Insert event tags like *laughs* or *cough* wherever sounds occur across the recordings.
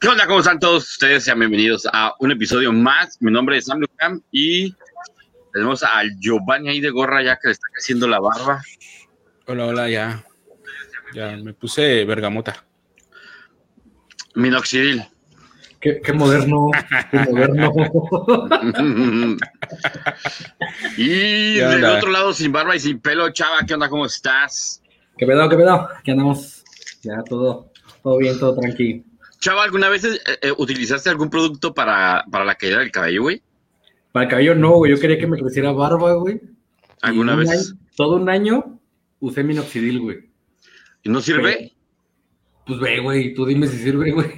¿Qué onda? ¿Cómo están todos ustedes? Sean bienvenidos a un episodio más. Mi nombre es Sam Lucam y tenemos al Giovanni ahí de gorra ya que le está creciendo la barba. Hola, hola, ya. Ya me puse bergamota. Minoxidil. Qué, qué moderno, qué moderno. *laughs* y ¿Qué del otro lado, sin barba y sin pelo, Chava, ¿qué onda? ¿Cómo estás? ¿Qué pedo, qué pedo? Aquí andamos. Ya todo, todo bien, todo tranquilo. Chava, ¿alguna vez eh, eh, utilizaste algún producto para, para la caída del cabello, güey? Para el cabello no, güey. Yo quería que me creciera barba, güey. ¿Alguna vez? año- todo un año usé minoxidil, güey. ¿Y no sirve? Pues ve, güey, tú dime si sirve, *laughs* güey.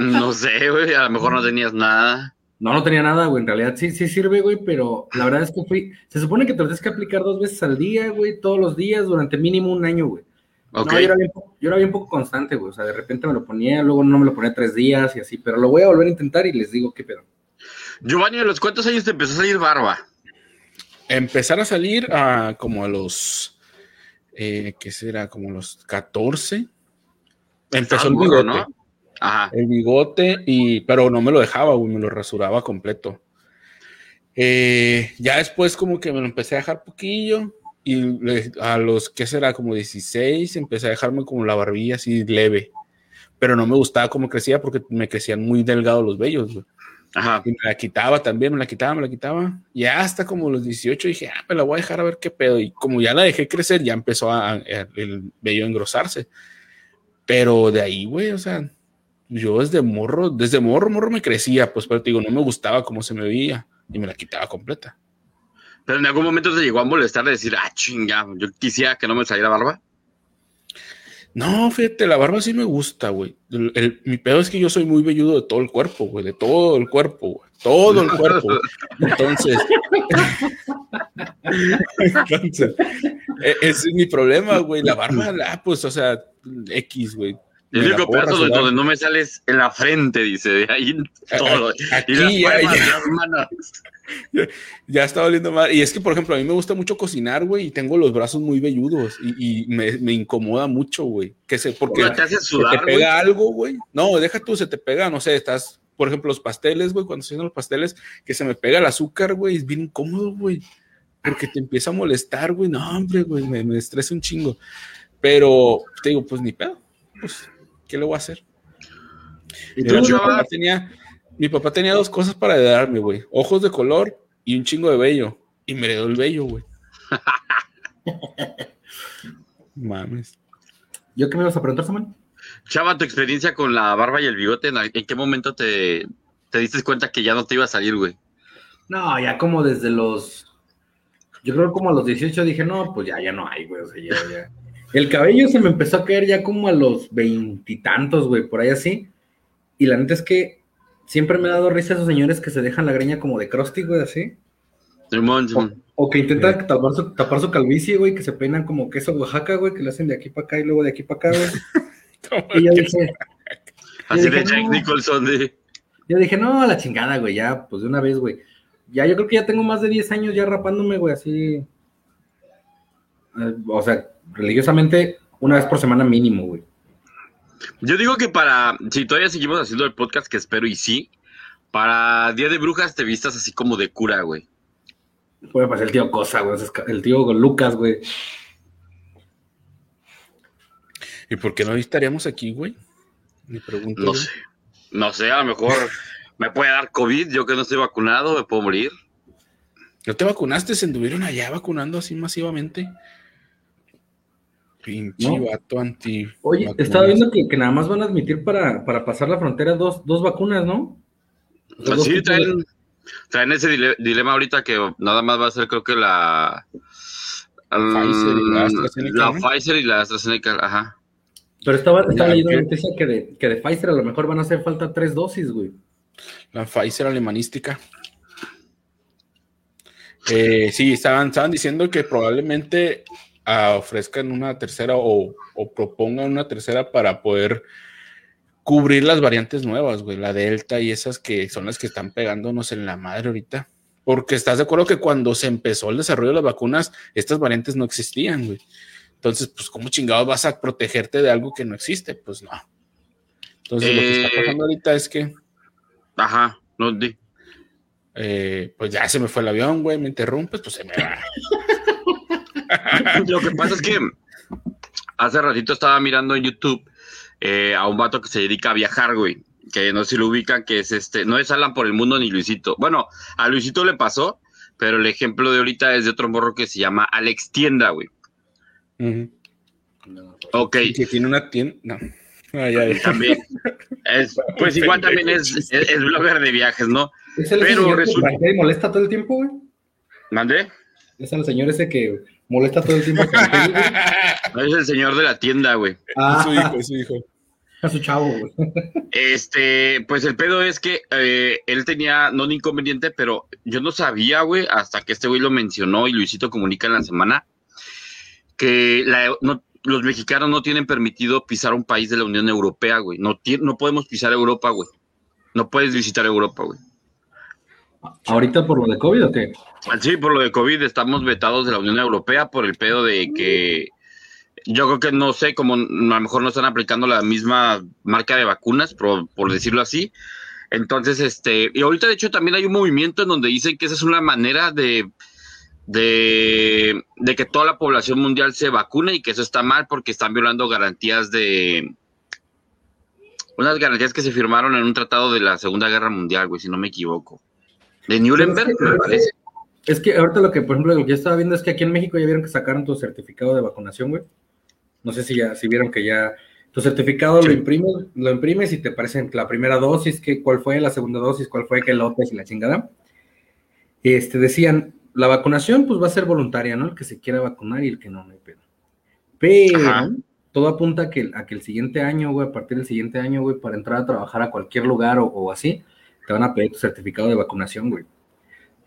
No sé, güey, a lo mejor no tenías nada. No, no tenía nada, güey. En realidad sí, sí sirve, güey, pero la verdad es que fui. Se supone que te lo tienes que aplicar dos veces al día, güey, todos los días, durante mínimo un año, güey. Ok. No, yo era, bien, po- yo era bien poco constante, güey. O sea, de repente me lo ponía, luego no me lo ponía tres días y así, pero lo voy a volver a intentar y les digo qué pedo. Giovanni, ¿a los cuántos años te empezó a salir barba? Empezar a salir a como a los, eh, ¿qué será? Como a los 14. Empezó el bigote. ¿no? Ajá. El bigote, y, pero no me lo dejaba, güey, me lo rasuraba completo. Eh, ya después como que me lo empecé a dejar poquillo y a los, ¿qué será? Como 16, empecé a dejarme como la barbilla así leve. Pero no me gustaba cómo crecía porque me crecían muy delgados los vellos, güey. Ajá. Y me la quitaba también, me la quitaba, me la quitaba. Y hasta como los 18 dije, ah, me la voy a dejar a ver qué pedo. Y como ya la dejé crecer, ya empezó a, a- el vello a engrosarse. Pero de ahí, güey, o sea, yo desde morro, desde morro, morro me crecía, pues, pero te digo, no me gustaba cómo se me veía y me la quitaba completa. Pero en algún momento te llegó a molestar de decir, ah, chinga, yo quisiera que no me saliera barba. No, fíjate, la barba sí me gusta, güey. Mi pedo es que yo soy muy velludo de todo el cuerpo, güey, de todo el cuerpo, güey. Todo el cuerpo. Entonces, *laughs* entonces, e- ese es mi problema, güey. La barba, la, pues, o sea, X, güey. El único pedazo donde no me sales en la frente, dice, de ahí todo. Aquí, y las ya, palmas ya. las manos. Ya está valiendo mal. Y es que, por ejemplo, a mí me gusta mucho cocinar, güey, y tengo los brazos muy velludos y, y me, me incomoda mucho, güey. Que se, porque te hace se güey. pega algo, güey. No, deja tú, se te pega, no sé, estás, por ejemplo, los pasteles, güey, cuando estoy haciendo los pasteles, que se me pega el azúcar, güey, es bien incómodo, güey. Porque te empieza a molestar, güey. No, hombre, güey, me, me estresa un chingo. Pero te digo, pues ni pedo. Pues, ¿qué le voy a hacer? ¿Y Mira, tú, mi, papá tenía, mi papá tenía dos cosas para heredarme, güey. Ojos de color y un chingo de vello. Y me heredó el vello, güey. *laughs* Mames. ¿Yo qué me ibas a preguntar, Samuel? Chava, tu experiencia con la barba y el bigote, ¿en, en qué momento te, te diste cuenta que ya no te iba a salir, güey? No, ya como desde los. Yo creo que como a los 18 dije, no, pues ya, ya no hay, güey. O sea, ya, ya. El cabello se me empezó a caer ya como a los veintitantos, güey, por ahí así. Y la neta es que siempre me ha dado risa esos señores que se dejan la greña como de crusty, güey, así. Simón, Simón. O que intentan tapar su, tapar su calvicie, güey, que se peinan como queso Oaxaca, güey, que le hacen de aquí para acá y luego de aquí para acá, güey. *laughs* Y yo dije, Así Yo de dije, Jack no. Nicholson, de... yo dije, no, a la chingada, güey, ya, pues de una vez, güey. Ya, yo creo que ya tengo más de 10 años ya rapándome, güey, así. Eh, o sea, religiosamente, una vez por semana mínimo, güey. Yo digo que para, si todavía seguimos haciendo el podcast, que espero y sí, para Día de Brujas te vistas así como de cura, güey. Puede pasar el tío Cosa, güey, el tío Lucas, güey. ¿Y por qué no estaríamos aquí, güey? Me pregunto. No sé. No sé, a lo mejor *laughs* me puede dar COVID, yo que no estoy vacunado, me puedo morir. ¿No te vacunaste? ¿Se anduvieron allá vacunando así masivamente? Pinche No. vato anti. Oye, vacunas. estaba viendo que, que nada más van a admitir para, para pasar la frontera dos, dos vacunas, ¿no? O sea, dos Sí, traen, traen ese dile- dilema ahorita que nada más va a ser creo que la... Pfizer y la AstraZeneca, La ¿no? Pfizer y la AstraZeneca, ajá. Pero estaba, estaba Ya, leyendo una noticia que de, que de Pfizer a lo mejor van a hacer falta tres dosis, güey. La Pfizer alemanística. Eh, sí, estaban, estaban diciendo que probablemente ofrezcan una tercera o, o propongan una tercera para poder cubrir las variantes nuevas, güey, la Delta y esas que son las que están pegándonos en la madre ahorita. Porque estás de acuerdo que cuando se empezó el desarrollo de las vacunas, estas variantes no existían, güey. Entonces, pues, ¿cómo chingados vas a protegerte de algo que no existe? Pues no. Entonces, lo que está Eh, pasando ahorita es que, Ajá, no di. eh, pues ya se me fue el avión, güey, me interrumpes, pues se me va. *laughs* *laughs* Lo que pasa es que hace ratito estaba mirando en YouTube eh, a un vato que se dedica a viajar, güey. Que no sé si lo ubican, que es este, no es Alan por el mundo ni Luisito. Bueno, a Luisito le pasó, pero el ejemplo de ahorita es de otro morro que se llama Alex Tienda, güey. Ok, Y que tiene una tienda. No. Ah, ya. también. Es, pues igual *laughs* también es, es, es blogger de viajes, ¿no? ¿Es el Pero señor resulta- que molesta todo el tiempo, güey? ¿Mandé? Es el señor ese que molesta todo el tiempo. *laughs* Es el señor de la tienda, güey. Es ah, su hijo, es su hijo. *laughs* a su chavo, güey. Este, pues el pedo es que eh, él tenía, no un inconveniente, pero yo no sabía, güey, hasta que este güey lo mencionó y Luisito comunica en la semana, que la- no- los mexicanos no tienen permitido pisar un país de la Unión Europea, güey. No, no podemos pisar Europa, güey. No puedes visitar Europa, güey. ¿Ahorita por lo de COVID o qué? Sí, por lo de COVID estamos vetados de la Unión Europea por el pedo de que yo creo que no sé, como a lo mejor no están aplicando la misma marca de vacunas, por, por decirlo así. Entonces, este, y ahorita de hecho también hay un movimiento en donde dicen que esa es una manera de, de, de que toda la población mundial se vacune y que eso está mal porque están violando garantías de unas garantías que se firmaron en un tratado de la Segunda Guerra Mundial, güey, si no me equivoco. De Nuremberg, me parece. Es que ahorita lo que, por ejemplo, lo que yo estaba viendo es que aquí en México ya vieron que sacaron tu certificado de vacunación, güey. No sé si ya, si vieron que ya tu certificado lo imprimes, lo imprimes y te aparecen la primera dosis, que cuál fue, la segunda dosis, cuál fue, qué lotes y la chingada. Este, decían, la vacunación pues va a ser voluntaria, ¿no? El que se quiera vacunar y el que no, no hay pedo. Pero Ajá. todo apunta a que, a que el siguiente año, güey, a partir del siguiente año, güey, para entrar a trabajar a cualquier lugar o, o así, te van a pedir tu certificado de vacunación, güey.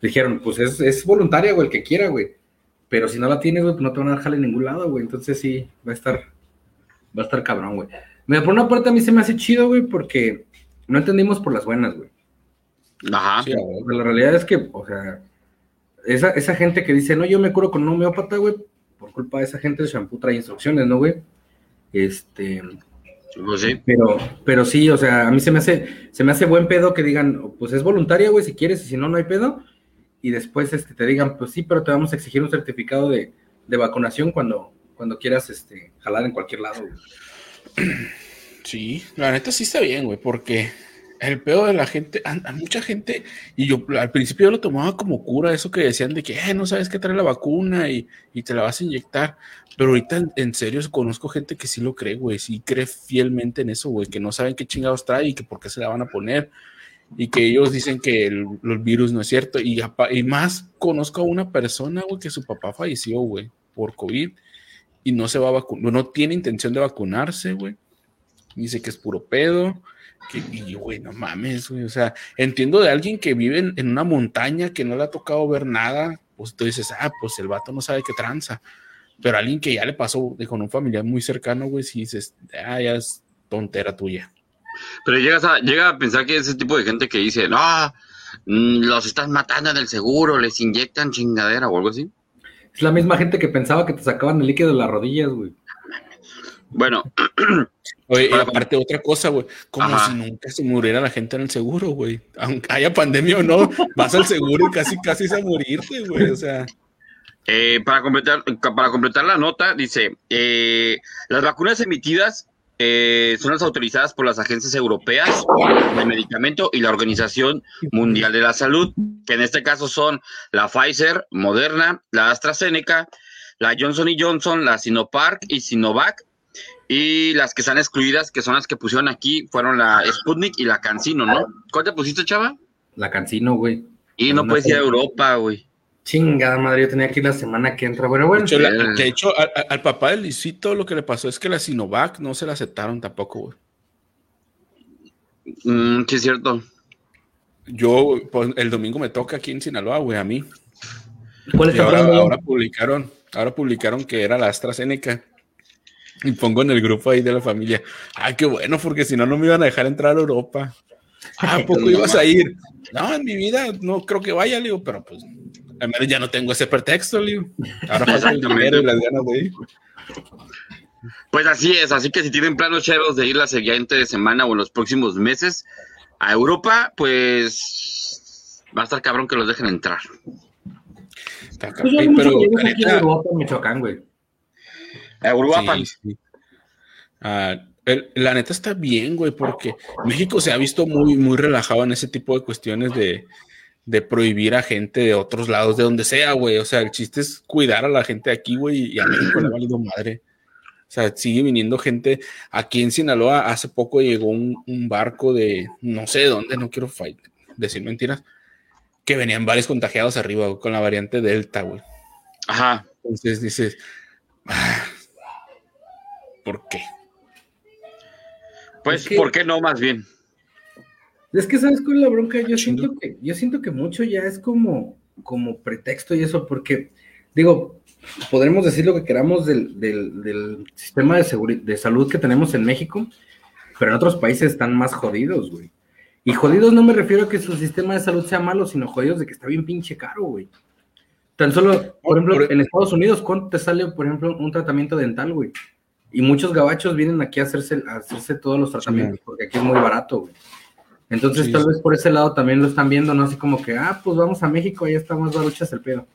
Dijeron, pues es, es voluntaria, güey, el que quiera, güey. Pero si no la tienes, güey, pues no te van a dejar en ningún lado, güey. Entonces sí, va a estar, va a estar cabrón, güey. Mira, por una parte a mí se me hace chido, güey, porque no entendimos por las buenas, güey. Ajá. Sí, Pero la realidad es que, o sea, esa, esa gente que dice, no, yo me curo con un homeópata, güey, por culpa de esa gente el shampoo trae instrucciones, ¿no, güey? Este, Pues sí. pero, pero sí, o sea, a mí se me hace, se me hace buen pedo que digan, pues es voluntaria, güey, si quieres, y si no, no hay pedo. Y después este, te digan, pues sí, pero te vamos a exigir un certificado de, de vacunación cuando, cuando quieras este, jalar en cualquier lado. Sí, la neta sí está bien, güey, porque el pedo de la gente, a, a mucha gente, y yo al principio yo lo tomaba como cura, eso que decían de que "Eh, no sabes qué trae la vacuna y, y te la vas a inyectar, pero ahorita en, en serio conozco gente que sí lo cree, güey, sí cree fielmente en eso, güey, que no saben qué chingados trae y que por qué se la van a poner, y que ellos dicen que el, el virus no es cierto, y, más conozco a una persona, güey, que su papá falleció, güey, por COVID, y no se va a vacunar, no tiene intención de vacunarse, güey dice que es puro pedo. Y güey, no mames, güey. O sea, entiendo de alguien que vive en, una montaña que no le ha tocado ver nada, pues tú dices, ah, pues el vato no sabe qué tranza. Pero alguien que ya le pasó con un familiar muy cercano, güey, si dices, ah, ya es tontera tuya. Pero llegas a, llega a pensar que ese tipo de gente que dice, no, mm, los estás matando en el seguro, les inyectan chingadera o algo así. Es la misma gente que pensaba que te sacaban el líquido de las rodillas, güey. Bueno, *clears throat* Oye, y aparte otra cosa, güey, como Ajá. si nunca se muriera la gente en el seguro, güey. Aunque haya pandemia o no, vas al seguro y casi, casi es a morirte, güey. O sea, eh, para, completar, para completar la nota, dice, eh, las vacunas emitidas eh, son las autorizadas por las agencias europeas de medicamento y la Organización Mundial de la Salud, que en este caso son la Pfizer, Moderna, la AstraZeneca, la Johnson Johnson, la Sinopharm y Sinovac. Y las que están excluidas, que son las que pusieron aquí, fueron la Sputnik y la Cancino, ¿no? ¿Cuál te pusiste, chava? La cancino, güey. Y no puedes ir a. Europa, güey. Chingada madre, yo tenía que ir la semana que entra. Bueno, de bueno. hecho, la- de hecho, al, al papá de Luisito lo que le pasó es que la Sinovac no se la aceptaron tampoco, güey. Mm, sí, es cierto. Yo, pues, el domingo me toca aquí en Sinaloa, güey, a mí. ¿Cuál Y está ahora, ahora publicaron, ahora publicaron que era la AstraZeneca. Y pongo en el grupo ahí de la familia. Ay, qué bueno, porque si no, no me iban a dejar entrar a Europa. Ah, ¿a poco *laughs* ibas a ir? No, en mi vida no creo que vaya, le digo, pero pues al menos ya no tengo ese pretexto, digo. Ahora pasa el dinero y las ganas de ir. Pues así es, así que si tienen planos chéveros de ir la siguiente semana o en los próximos meses a Europa, pues va a estar cabrón que los dejen entrar. Está pues cabrón, pero la neta, Michoacán, güey. A Sí, sí. Uh, el, la neta está bien, güey, porque México se ha visto muy, muy relajado en ese tipo de cuestiones de, de prohibir a gente de otros lados, de donde sea, güey. O sea, el chiste es cuidar a la gente aquí, güey, y a México le ha valido madre. O sea, sigue viniendo gente. Aquí en Sinaloa hace poco llegó un, un barco de no sé de dónde, no quiero fight, decir mentiras, que venían varios contagiados arriba güey, con la variante Delta, güey. Ajá. Entonces dices, ah, ¿por qué? Pues, ¿por qué no más bien? Es que, ¿sabes cuál es la bronca? Yo siento que, yo siento que mucho ya es como, como pretexto y eso, porque, digo, podremos decir lo que queramos del, del, del sistema de, de salud que tenemos en México, pero en otros países están más jodidos, güey. Y jodidos no me refiero a que su sistema de salud sea malo, sino jodidos de que está bien pinche caro, güey. Tan solo, por ejemplo, en Estados Unidos, ¿cuánto te sale, por ejemplo, un tratamiento dental, güey? Y muchos gabachos vienen aquí a hacerse, a hacerse todos los tratamientos, porque aquí es muy barato, güey. Entonces, sí, tal vez por ese lado también lo están viendo, ¿no? Así como que, ah, pues vamos a México, ahí está más baruchas el pedo.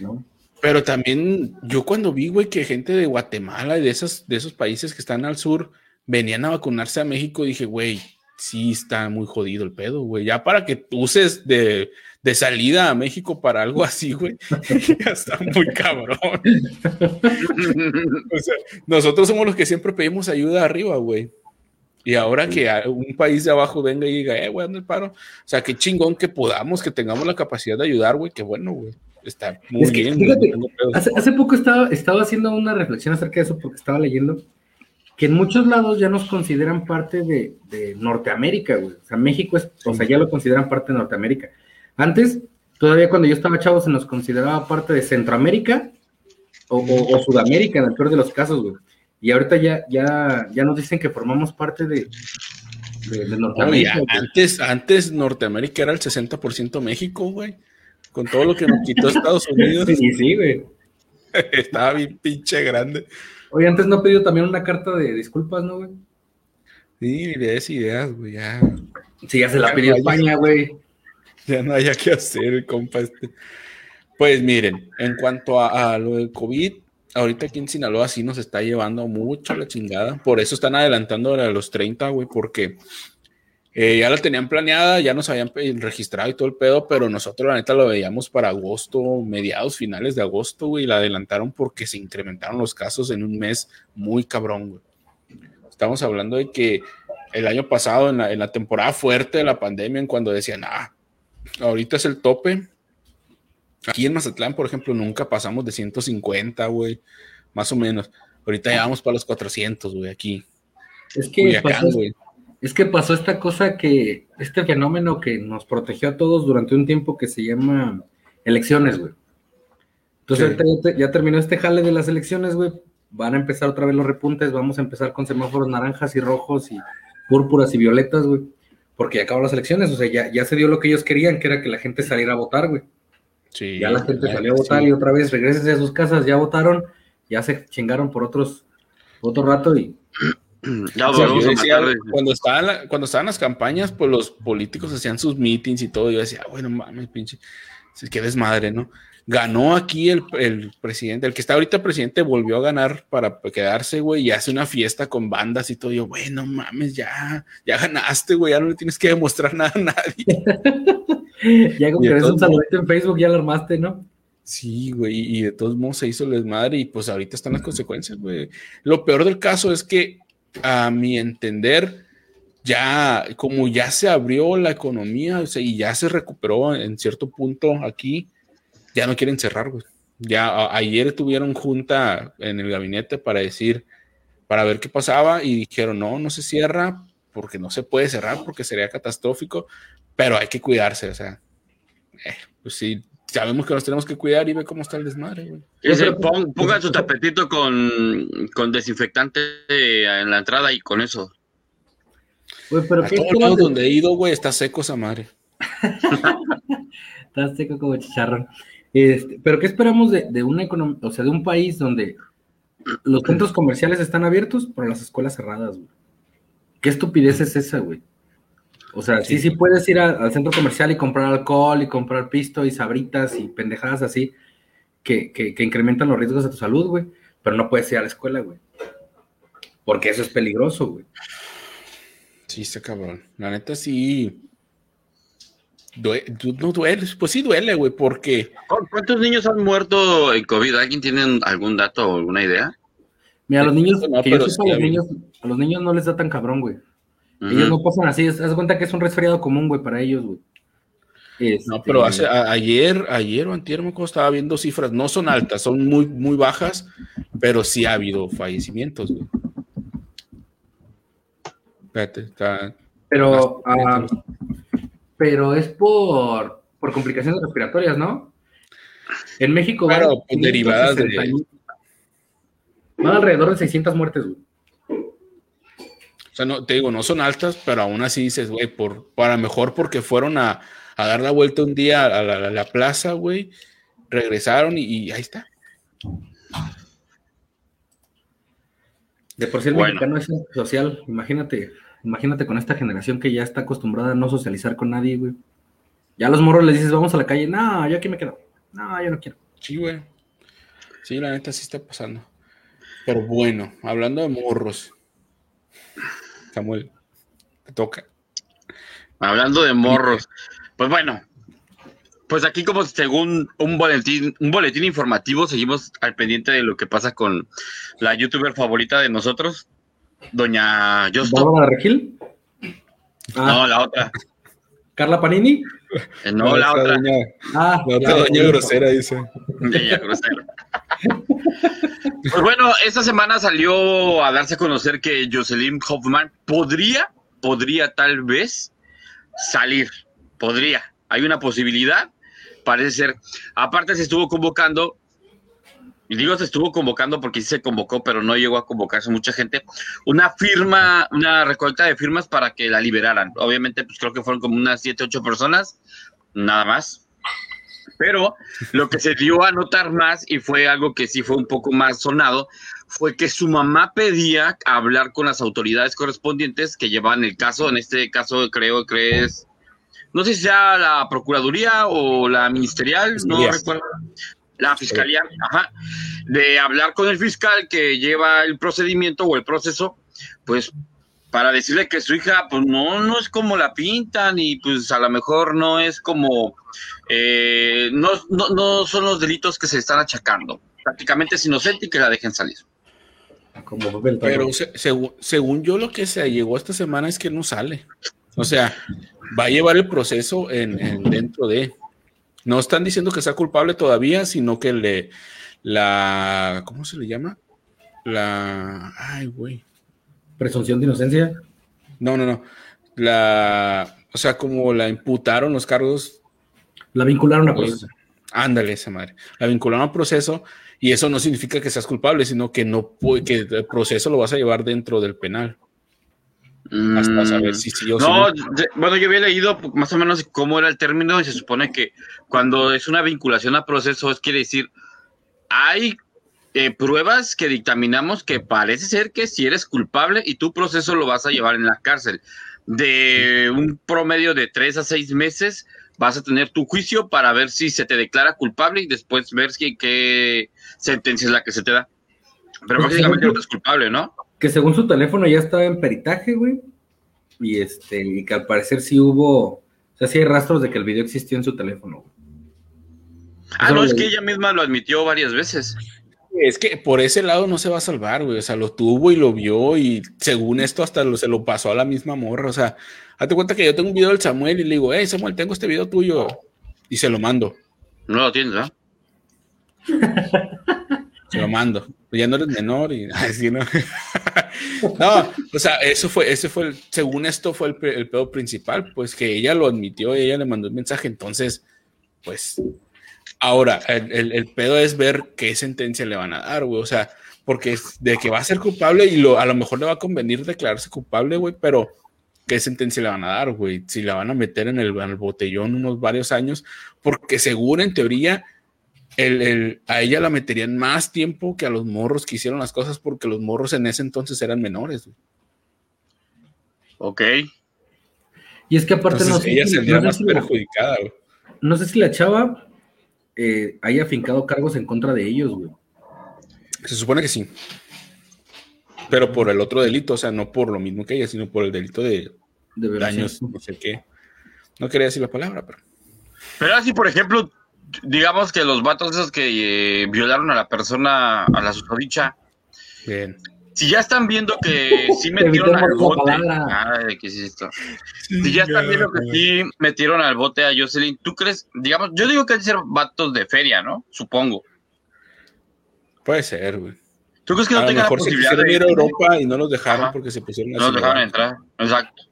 ¿No? Pero también, yo cuando vi, güey, que gente de Guatemala y de esos, de esos países que están al sur venían a vacunarse a México, dije, güey, sí está muy jodido el pedo, güey. Ya para que uses de, de salida a México para algo *laughs* así, güey, ya está muy cabrón. *laughs* *laughs* o sea, nosotros somos los que siempre pedimos ayuda arriba, güey. Y ahora que un país de abajo venga y diga, eh, güey, ¿dónde el paro? O sea, qué chingón que podamos, que tengamos la capacidad de ayudar, güey, qué bueno, güey. Está muy es que, bien. Fíjate, hace, hace, poco estaba, estaba haciendo una reflexión acerca de eso porque estaba leyendo que en muchos lados ya nos consideran parte de, de Norteamérica, güey. O sea, México es, o sea, ya lo consideran parte de Norteamérica. Antes, todavía cuando yo estaba chavo, se nos consideraba parte de Centroamérica o, o, o Sudamérica, en el peor de los casos, güey. Y ahorita ya, ya, ya nos dicen que formamos parte de, de, de Norteamérica. Oye, antes, antes Norteamérica era el 60% México, güey. Con todo lo que nos quitó Estados Unidos. Sí, sí, güey. *laughs* Estaba bien pinche grande. Oye, antes no ha pedido también una carta de disculpas, ¿no, güey? Sí, ideas, ideas, güey, ya. Sí, ya se la pidió España, güey. Ya no haya que hacer, compa, este. Pues miren, en cuanto a, a, lo del COVID, ahorita aquí en Sinaloa sí nos está llevando mucho la chingada. Por eso están adelantando a los 30, güey, porque eh, ya la tenían planeada, ya nos habían registrado y todo el pedo, pero nosotros la neta lo veíamos para agosto, mediados, finales de agosto, güey, y la adelantaron porque se incrementaron los casos en un mes muy cabrón, güey. Estamos hablando de que el año pasado, en la, en la temporada fuerte de la pandemia, en cuando decían, ah, ahorita es el tope. Aquí en Mazatlán, por ejemplo, nunca pasamos de 150, güey, más o menos. Ahorita ya vamos para los 400, güey, aquí. Es que güey. Es que pasó esta cosa que, este fenómeno que nos protegió a todos durante un tiempo que se llama elecciones, güey. Entonces, sí. ahorita ya, ya, terminó este jale de las elecciones, güey. Van a empezar otra vez los repuntes, vamos a empezar con semáforos naranjas y rojos y púrpuras y violetas, güey. Porque ya acabaron las elecciones, o sea, ya, ya se dio lo que ellos querían, que era que la gente saliera a votar, güey. Sí, ya la gente salió a votar sí. y otra vez regresen a sus casas, ya votaron, ya se chingaron por otros, otro rato y *clears throat* ya, o sea, decía, cuando, estaban, cuando estaban las campañas, pues los políticos hacían sus meetings y todo. Y yo decía, bueno, mames, pinche, qué desmadre, ¿no? Ganó aquí el, el, presidente, el que está ahorita presidente, volvió a ganar para quedarse, güey, y hace una fiesta con bandas y todo. Yo, bueno, mames, ya, ya ganaste, güey, ya no le tienes que demostrar nada a nadie. *laughs* ya como que un saludito en Facebook, ya lo armaste, ¿no? Sí, güey, y de todos modos se hizo el desmadre y pues ahorita están las consecuencias, güey. Lo peor del caso es que a mi entender, ya como ya se abrió la economía o sea, y ya se recuperó en cierto punto aquí, ya no quieren cerrar, güey. Ya a, ayer tuvieron junta en el gabinete para decir, para ver qué pasaba y dijeron, no, no se cierra porque no se puede cerrar porque sería catastrófico, pero hay que cuidarse, o sea, eh, pues sí, sabemos que nos tenemos que cuidar y ve cómo está el desmadre, güey. Ese, pon, ponga su tapetito con, con desinfectante en la entrada y con eso. Güey, pero a todos lados donde he ido, güey, está seco esa madre. *laughs* está seco como chicharrón. Este, pero ¿qué esperamos de, una economía, o sea, de un país donde los centros comerciales están abiertos, pero las escuelas cerradas, güey. ¿Qué estupidez es esa, güey? O sea, sí, sí, puedes ir al centro comercial y comprar alcohol y comprar pisto y sabritas y pendejadas así que, que, incrementan los riesgos de tu salud, güey. Pero no puedes ir a la escuela, güey. Porque eso es peligroso, güey. Sí, está cabrón. La neta sí. No duele, pues sí duele, güey, porque. ¿Cuántos niños han muerto en COVID? ¿Alguien tiene algún dato o alguna idea? Mira, a los niños, no, los niños, a los niños no les da tan cabrón, güey. Ellos no pasan así, haz cuenta que es un resfriado común, güey, para ellos, güey. No, pero este, ayer, ayer o antier me estaba viendo cifras, no son altas, son muy, muy bajas, pero sí ha habido fallecimientos, güey. Espérate, está. Pero, ah, pero es por, por complicaciones respiratorias, ¿no? En México. Claro, pues, derivadas de. Van alrededor de 600 muertes, güey. O sea, no, te digo, no son altas, pero aún así dices, güey, por, para mejor porque fueron a, a dar la vuelta un día a la, plaza, güey, regresaron y, ahí está. De por sí el mexicano es social, imagínate, imagínate con esta generación que ya está acostumbrada a no socializar con nadie, güey. Ya a los morros les dices, vamos a la calle, no, yo aquí me quedo, no, yo no quiero. Sí, güey. Sí, la neta sí está pasando. Pero bueno, hablando de morros, Samuel, te toca. Hablando de morros, pues bueno, pues aquí como según un boletín, un boletín informativo, seguimos al pendiente de lo que pasa con la youtuber favorita de nosotros, doña Justo. ¿Bárbara Regil? No, la otra. ¿Carla Panini? Eh, no, la otra. ah, la otra doña grosera, dice. Doña grosera. Pues bueno, esta semana salió a darse a conocer que Jocelyn Hoffman podría, podría tal vez salir. Podría. Hay una posibilidad. Parece ser. Aparte, se estuvo convocando. Y digo, se estuvo convocando porque sí se convocó, pero no llegó a convocarse mucha gente. Una firma, una recolecta de firmas para que la liberaran. Obviamente, pues creo que fueron como unas 7, 8 personas. Nada más pero lo que se dio a notar más, y fue algo que sí fue un poco más sonado, fue que su mamá pedía hablar con las autoridades correspondientes que llevaban el caso. En este caso, creo que es, no sé si sea la Procuraduría o la Ministerial, no recuerdo. La Fiscalía, ajá, de hablar con el fiscal que lleva el procedimiento o el proceso, pues para decirle que su hija, pues no, no es como la pintan y pues a lo mejor no es como, eh, no, no, no, son los delitos que se están achacando. Prácticamente es inocente y que la dejen salir. Pero según yo lo que se llegó esta semana es que no sale. O sea, va a llevar el proceso en, dentro de... No están diciendo que sea culpable todavía, sino que le... La... ¿Cómo se le llama? La... Ay, güey presunción de inocencia. No, no, no. La, o sea, como la imputaron los cargos. La vincularon a proceso. Ándale, esa madre. La vincularon a proceso y eso no significa que seas culpable, sino que no puede, que el proceso lo vas a llevar dentro del penal. Hasta saber si sí o no, bueno, yo había leído más o menos cómo era el término y se supone que cuando es una vinculación a proceso es quiere decir hay eh, pruebas que dictaminamos que parece ser que si eres culpable y tu proceso lo vas a llevar en la cárcel. De un promedio de tres a seis meses vas a tener tu juicio para ver si se te declara culpable y después ver si, qué sentencia es la que se te da. Pero básicamente no es culpable, ¿no? Que según su teléfono ya estaba en peritaje, güey. Y este, y que al parecer sí hubo, o sea, sí hay rastros de que el video existió en su teléfono. Ah, no, es que ella misma lo admitió varias veces. Es que por ese lado no se va a salvar, güey. O sea, lo tuvo y lo vio y según esto hasta lo, se lo pasó a la misma morra. O sea, hazte cuenta que yo tengo un video del Samuel y le digo, hey Samuel, tengo este video tuyo y se lo mando. No lo tienes, ¿no? Se lo mando. Ya no eres menor y *laughs* así, ¿no? *laughs* no, o sea, eso fue, ese fue el, según esto fue el, el pedo principal, pues que ella lo admitió, y ella le mandó un mensaje, entonces, pues Ahora, el, pedo es ver qué sentencia le van a dar, güey. O sea, porque de que va a ser culpable y lo, a lo mejor le va a convenir declararse culpable, güey, pero ¿qué sentencia le van a dar, güey? Si la van a meter en el, botellón unos varios años, porque según en teoría el, el- a ella la meterían más tiempo que a los morros que hicieron las cosas porque los morros en ese entonces eran menores. güey. Ok. Y es que aparte Entonces no sé, ella no sé más si la, perjudicada. güey. no sé si la chava eh, haya fincado cargos en contra de ellos, güey. Se supone que sí. Pero por el otro delito, o sea, no por lo mismo que ella, sino por el delito de De daños, no sé qué. No quería decir la palabra, pero. Pero así, por ejemplo, digamos que los vatos esos que eh, violaron a la persona, a la susodicha, Bien. si ya están viendo que *laughs* sí metieron al bote. Ay, ¿qué es esto? Si ya están viendo que sí metieron al bote a Jocelyn, ¿tú crees? Digamos, yo digo que hay que ser vatos de feria, ¿no? Supongo. Puede ser, güey. ¿Tú crees que A no lo tengan la posibilidad de ir a Europa y no los dejaron Ajá. porque se pusieron a No los dejaron entrar, exacto.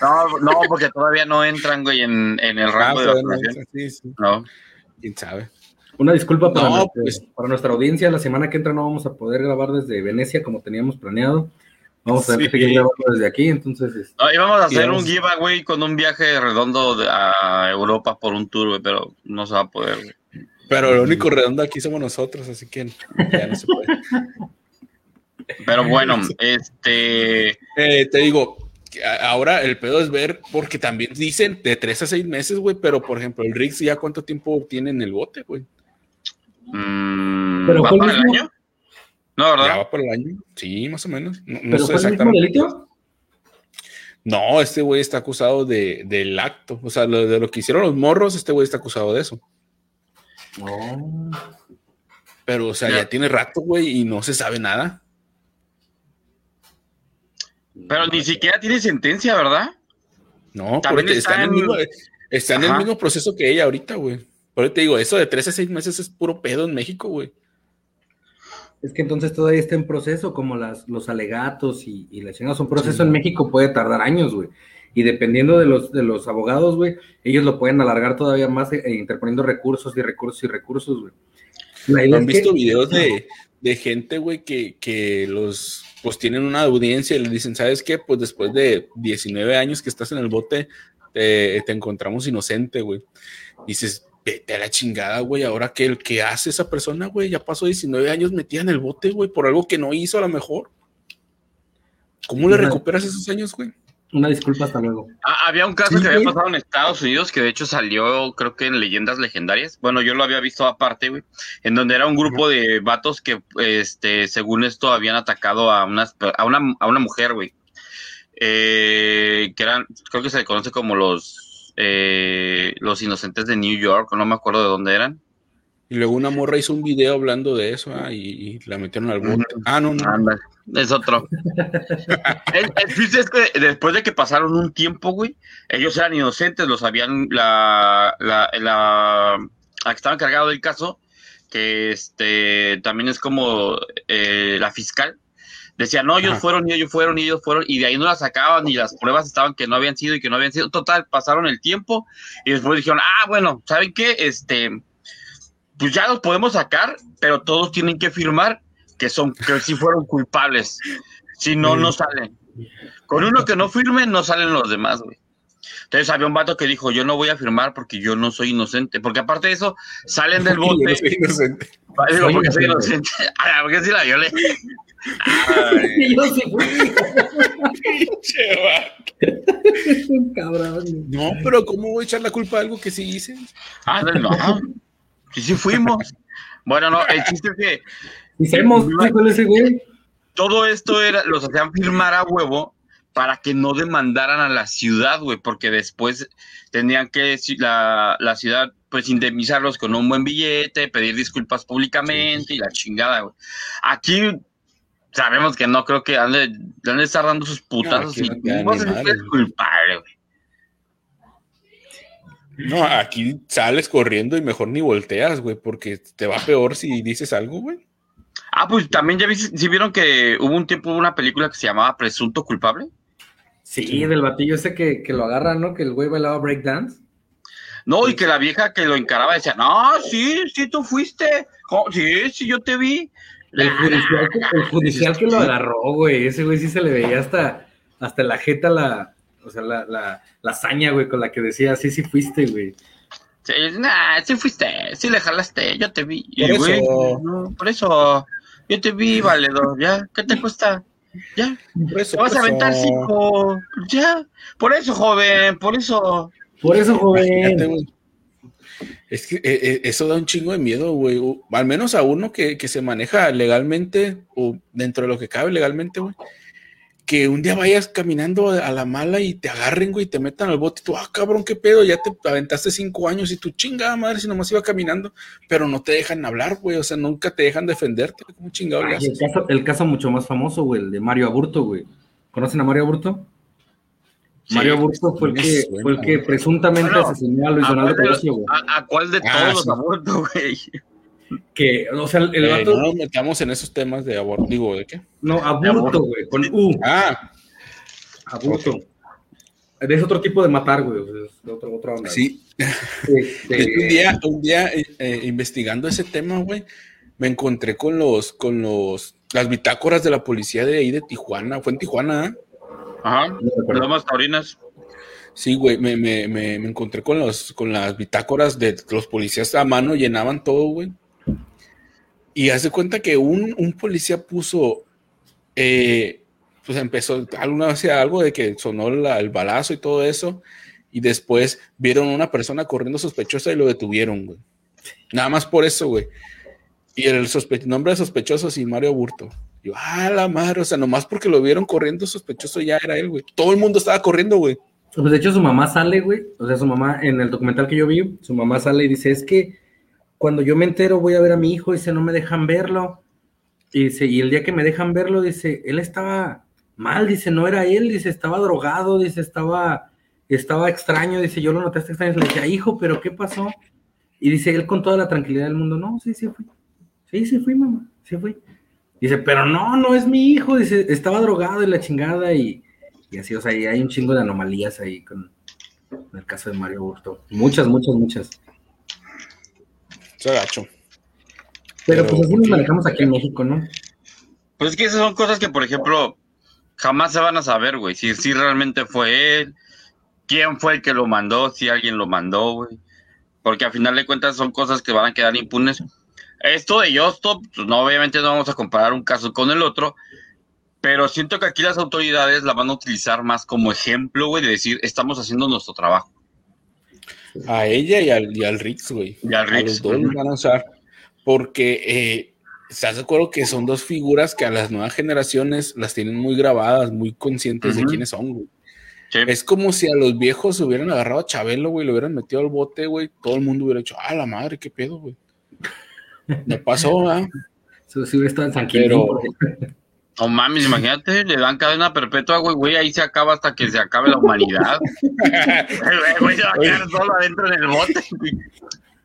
No, no, porque todavía no entran, güey, en, en el Ah, rango de todavía no vacunación. sí, sí. No. ¿Quién sabe? Una disculpa para, No, nuestra, pues. para nuestra audiencia. La semana que entra no vamos a poder grabar desde Venecia como teníamos planeado. Vamos a tener Sí. que seguir grabando desde aquí. Entonces, este, No, íbamos a hacer vamos- un giveaway con un viaje redondo de- a Europa por un tour, güey, pero no se va a poder, güey. Pero lo único redondo aquí somos nosotros, así que ya no se puede. Pero bueno, *laughs* este. Eh, te digo, ahora el pedo es ver, porque también dicen de tres a seis meses, güey, pero por ejemplo, el Riggs ya cuánto tiempo tiene en el bote, güey. mm, Pero ¿Va para el mismo- año? No, Ya ¿verdad? va por el año. Sí, más o menos. No, no ¿Pero sé fue el mismo exactamente. No, este güey está acusado de, del acto. O sea, lo- de lo que hicieron los morros, este güey está acusado de eso. No. Pero, o sea, Ya. ya tiene rato, güey, y no se sabe nada. Pero ni siquiera tiene sentencia, ¿verdad? No, También por ahorita está, está en el mismo, está en el Ajá. mismo proceso que ella ahorita, güey. Por eso te digo, eso de tres a seis meses es puro pedo en México, güey. Es que entonces todavía está en proceso, como las, los alegatos y, y la chingada. Un proceso Sí. en México puede tardar años, güey. Y dependiendo de los, de los abogados, güey, ellos lo pueden alargar todavía más eh, interponiendo recursos y recursos y recursos, güey. ¿Han que- visto videos *laughs* de, de gente, güey, que, que los, pues tienen una audiencia y le dicen, ¿sabes qué? Pues después de 19 años que estás en el bote, te, te encontramos inocente, güey. Dices, vete a la chingada, güey, ahora que el que hace esa persona, güey, ya pasó 19 años metida en el bote, güey, por algo que no hizo a lo mejor. ¿Cómo le recuperas esos años, güey? Una disculpa, hasta luego. Ah, había un caso Sí, que había pasado en Estados Unidos que de hecho salió, creo que en Leyendas Legendarias. Bueno, yo lo había visto aparte, güey, en donde era un grupo de vatos que, este, según esto, habían atacado a, unas, a, una, a una mujer, güey. Eh, que eran, creo que se le conoce como los, eh, los inocentes de New York, no me acuerdo de dónde eran. Y luego una morra hizo un video hablando de eso ah, y, y la metieron al bote. Ah, no, no. Anda, es otro. *laughs* el, el chiste es que después de que pasaron un tiempo, güey, ellos eran inocentes, los habían, la, la, la, la que estaba encargado del caso, que este también es como eh, la fiscal, decía, no, ellos Ajá. fueron y ellos fueron y ellos fueron, y de ahí no la sacaban y las pruebas estaban que no habían sido y que no habían sido. Total, pasaron el tiempo y después dijeron, ah, bueno, ¿saben qué? Este, pues ya los podemos sacar, pero todos tienen que firmar que son, que sí fueron culpables. Si no, no salen. Con uno que no firme, no salen los demás, güey. Entonces había un vato que dijo, yo no voy a firmar porque yo no soy inocente. Porque aparte de eso, salen del *laughs* Yo no bote. soy inocente. Digo, Soy porque soy inocente. inocente. *laughs* Ah, porque sí la violé. Ay, *laughs* Yo sí fui. Pinche vato. Cabrón. No, pero ¿cómo voy a echar la culpa de algo que sí hice? ah, no. Sí, sí fuimos. Bueno, no, el chiste es que Hicimos, ¿qué con ese güey? todo esto era, los hacían firmar a huevo para que no demandaran a la ciudad, güey, porque después tendrían que la, la ciudad, pues, indemnizarlos con un buen billete, pedir disculpas públicamente y la chingada, güey. Aquí sabemos que no creo que han de, estar dando sus putazos aquí y no culpable, güey. No, aquí sales corriendo y mejor ni volteas, güey, porque te va peor si dices algo, güey. Ah, pues también ya vi, si vieron que hubo un tiempo una película que se llamaba Presunto Culpable. Sí, del batillo ese que, que lo agarra, ¿no? Que el güey bailaba breakdance. No, y que la vieja que lo encaraba decía, no, sí, sí, tú fuiste. Oh, sí, sí, yo te vi. El judicial, que- el judicial que lo agarró, güey. Ese güey sí se le veía hasta, hasta la jeta, la, o sea, la, la, la hazaña, güey, con la que decía, sí, sí fuiste, güey. Sí, nah, sí fuiste, sí le jalaste, yo te vi. Y, Por güey, eso. no, por eso, yo te vi, valedor, ya, ¿qué te cuesta? Ya, Por eso, te vas a aventar eso. cinco, ya, por eso, joven, por eso. Por eso, joven. Es que eh, eh, eso da un chingo de miedo, güey. Al menos a uno que, que se maneja legalmente o dentro de lo que cabe legalmente, güey. Que un día vayas caminando a la mala y te agarren, güey, y te metan al bote y tú, ah, cabrón, qué pedo, ya te aventaste cinco años y tu chingada madre si nomás iba caminando, pero no te dejan hablar, güey, o sea, nunca te dejan defenderte, ¿cómo chingado le Ay, el, caso, el caso mucho más famoso, güey, el de Mario Aburto, güey. ¿Conocen a Mario Aburto? Sí. Mario Aburto fue el que, suena, fue el que presuntamente Bueno, asesinó a Luis ¿A Donaldo Colosio, güey. a- a cuál de Ah, todos los sí. abortos, güey? Que, o sea, el, Eh, vato, no nos metamos en esos temas de aborto, digo, ¿de qué? no, Aburto, güey, con U, Ah, Aburto. Es otro tipo de matar, güey, es de otro, otra onda. sí, Este, *laughs* un día, un día eh, eh, investigando ese tema, güey, me encontré con los, con los, las bitácoras de la policía de ahí de Tijuana. Fue en Tijuana, ¿eh? Ajá. Lomas Taurinas. Sí, güey, me, me, me, me encontré con los, con las bitácoras de los policías a mano, llenaban todo, güey. Y hace cuenta que un, un policía puso, eh, pues empezó alguna vez algo de que sonó el balazo y todo eso, y después vieron a una persona corriendo sospechosa y lo detuvieron, güey. Nada más por eso, güey. Y el nombre de sospechoso, sí, Mario Burto. Yo, ah, la madre, o sea, nomás porque lo vieron corriendo sospechoso ya era él, güey. Todo el mundo estaba corriendo, güey. Pues de hecho su mamá sale, güey. O sea, su mamá, en el documental que yo vi, su mamá sale y dice, es que cuando yo me entero voy a ver a mi hijo, dice, no me dejan verlo. Y dice, y el día que me dejan verlo, dice, él estaba mal, dice, no era él, dice, estaba drogado, dice, estaba, estaba extraño, dice, yo lo noté hasta extraño. Le dije, hijo, pero ¿qué pasó? Y dice él con toda la tranquilidad del mundo, no, sí, sí fui. Sí, sí fui, mamá, sí fui. Dice, pero no, no es mi hijo, dice, estaba drogado y la chingada y, y así, o sea, hay un chingo de anomalías ahí con, con el caso de Mario Burto. Muchas, muchas, muchas. Se agacho. Pero, Pero, pues así ¿por nos manejamos aquí en México, ¿no? Pues es que esas son cosas que, por ejemplo, jamás se van a saber, güey. Si, si realmente fue él, quién fue el que lo mandó, si alguien lo mandó, güey. Porque a final de cuentas son cosas que van a quedar impunes. Esto de Yostop, pues no, obviamente no vamos a comparar un caso con el otro, pero siento que aquí las autoridades la van a utilizar más como ejemplo, güey, de decir, estamos haciendo nuestro trabajo. A ella y al, y al Rix, güey. Y al A Rix, los dos los van a usar. Porque, eh, ¿estás de acuerdo que son dos figuras que a las nuevas generaciones las tienen muy grabadas, muy conscientes de quiénes son, güey? Sí. Es como si a los viejos hubieran agarrado a Chabelo, güey, lo hubieran metido al bote, güey. Todo el mundo hubiera dicho, ah, la madre, qué pedo, güey. No pasó, ¿ah? Si si hubiera estado en San Pero- Quintín, No mames, imagínate, le dan cadena perpetua, güey, güey, ahí se acaba hasta que se acabe la humanidad. *laughs* El güey se va a quedar solo adentro en el bote.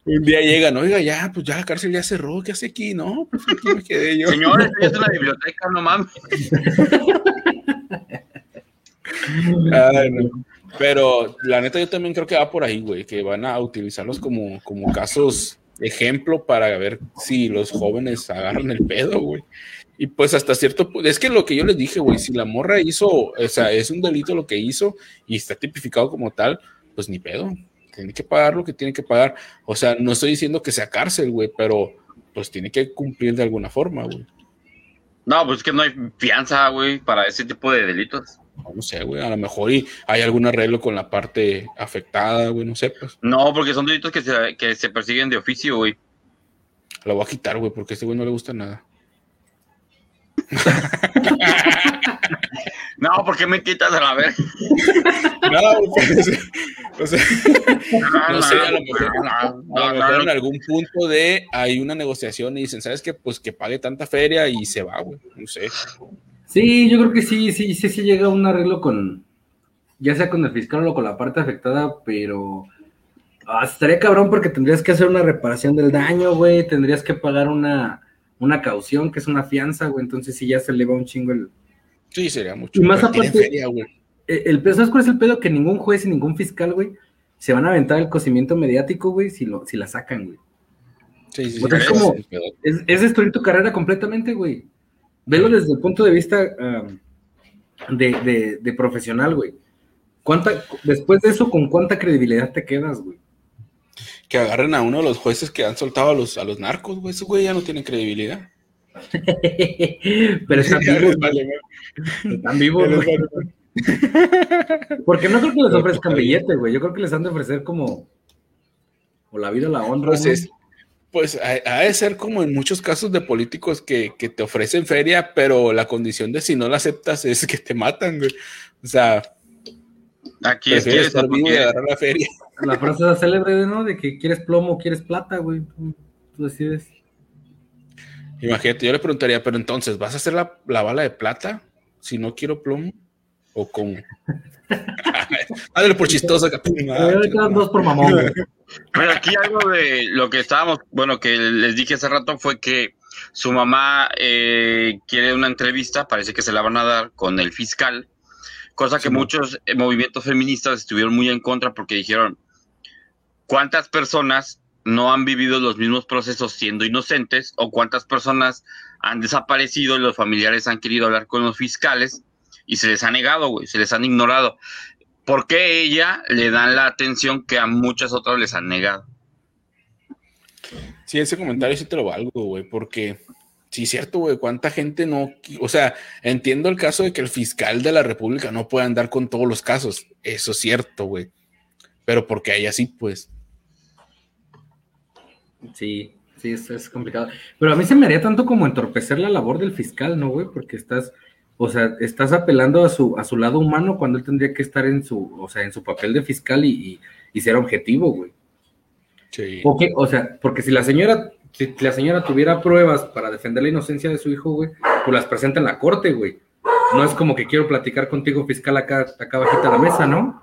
Un día llegan, oiga, ya, pues ya la cárcel ya cerró, ¿qué hace aquí? No, pues aquí me quedé yo. Señores, es una biblioteca, no mames. *laughs* Ay, no. Pero la neta yo también creo que va por ahí, güey, que van a utilizarlos como, como casos ejemplo para ver si los jóvenes agarran el pedo, güey. Y pues hasta cierto punto, es que lo que yo les dije, güey, si la morra hizo, o sea, es un delito lo que hizo y está tipificado como tal, pues ni pedo. Tiene que pagar lo que tiene que pagar. O sea, no estoy diciendo que sea cárcel, güey, pero pues tiene que cumplir de alguna forma, güey. No, pues es que no hay fianza, güey, para ese tipo de delitos. No sé, güey, a lo mejor y hay algún arreglo con la parte afectada, güey, no sé, pues. No, porque son delitos que se, que se persiguen de oficio, güey. Lo voy a quitar, güey, porque a este güey no le gusta nada. No, ¿por qué me quitas a la verga? No, pues, o sea, No, No sé, a lo mejor- no, a no, lo no, mejor no. en algún punto de hay una negociación y dicen, ¿sabes qué? Pues que pague tanta feria y se va, güey. No sé. Sí, yo creo que sí, sí, sí, sí llega a un arreglo con, ya sea con el fiscal o con la parte afectada, pero ah, estaría cabrón porque tendrías que hacer una reparación del daño, güey, tendrías que pagar una, una caución, que es una fianza, güey, entonces sí ya se eleva un chingo el... Sí, sería mucho. Y más aparte- feria, güey. El, pedo, ¿sabes cuál es el pedo? Que ningún juez y ningún fiscal, güey, se van a aventar el cocimiento mediático, güey, si, lo, si la sacan, güey. Sí, sí, O sea, sí, es como- Es, es destruir tu carrera completamente, güey. Velo desde el punto de vista um, de, de- de profesional, güey. ¿Cuánta, después de eso, ¿con cuánta credibilidad te quedas, güey? Que agarren a uno de los jueces que han soltado a los, a los narcos, güey. Ese güey ya no tiene credibilidad. *laughs* Pero están *laughs* vivos. Están vivos, güey. *laughs* Porque no creo que les ofrezcan billetes, güey. Yo creo que les han de ofrecer como. O la vida, la honra. Pues, pues ha, de ser como en muchos casos de políticos que, que, te ofrecen feria, pero la condición de si no la aceptas es que te matan, güey. O sea. Aquí es que estar vivo y agarrar la feria. *laughs* La frase es célebre, ¿no? De que quieres plomo o quieres plata, güey. Tú decides. Imagínate, yo le preguntaría, pero entonces, ¿vas a hacer la, la bala de plata si no quiero plomo? ¿O cómo? *laughs* Hágale por chistoso. dos por mamón. Pero aquí algo de lo que estábamos, bueno, que les dije hace rato fue que su mamá eh, quiere una entrevista, parece que se la van a dar con el fiscal, cosa que muchos eh, movimientos feministas estuvieron muy en contra porque dijeron, ¿cuántas personas no han vivido los mismos procesos siendo inocentes o cuántas personas han desaparecido y los familiares han querido hablar con los fiscales y se les ha negado, güey, se les han ignorado. ¿Por qué ella le dan la atención que a muchas otras les han negado? Sí, ese comentario sí te lo valgo, güey, porque sí es cierto, güey, cuánta gente no, o sea, entiendo el caso de que el fiscal de la República no pueda andar con todos los casos, eso es cierto, güey, pero porque hay así, pues. Sí, sí, es, es complicado. Pero a mí se me haría tanto como entorpecer la labor del fiscal, ¿no, güey? Porque estás, o sea, estás apelando a su, a su lado humano cuando él tendría que estar en su, o sea, en su papel de fiscal y, y, ser objetivo, güey. Sí. o sea, porque si la señora, si la señora tuviera pruebas para defender la inocencia de su hijo, güey, pues las presenta en la corte, güey. No es como que quiero platicar contigo, fiscal, acá, acá bajita la mesa, ¿no?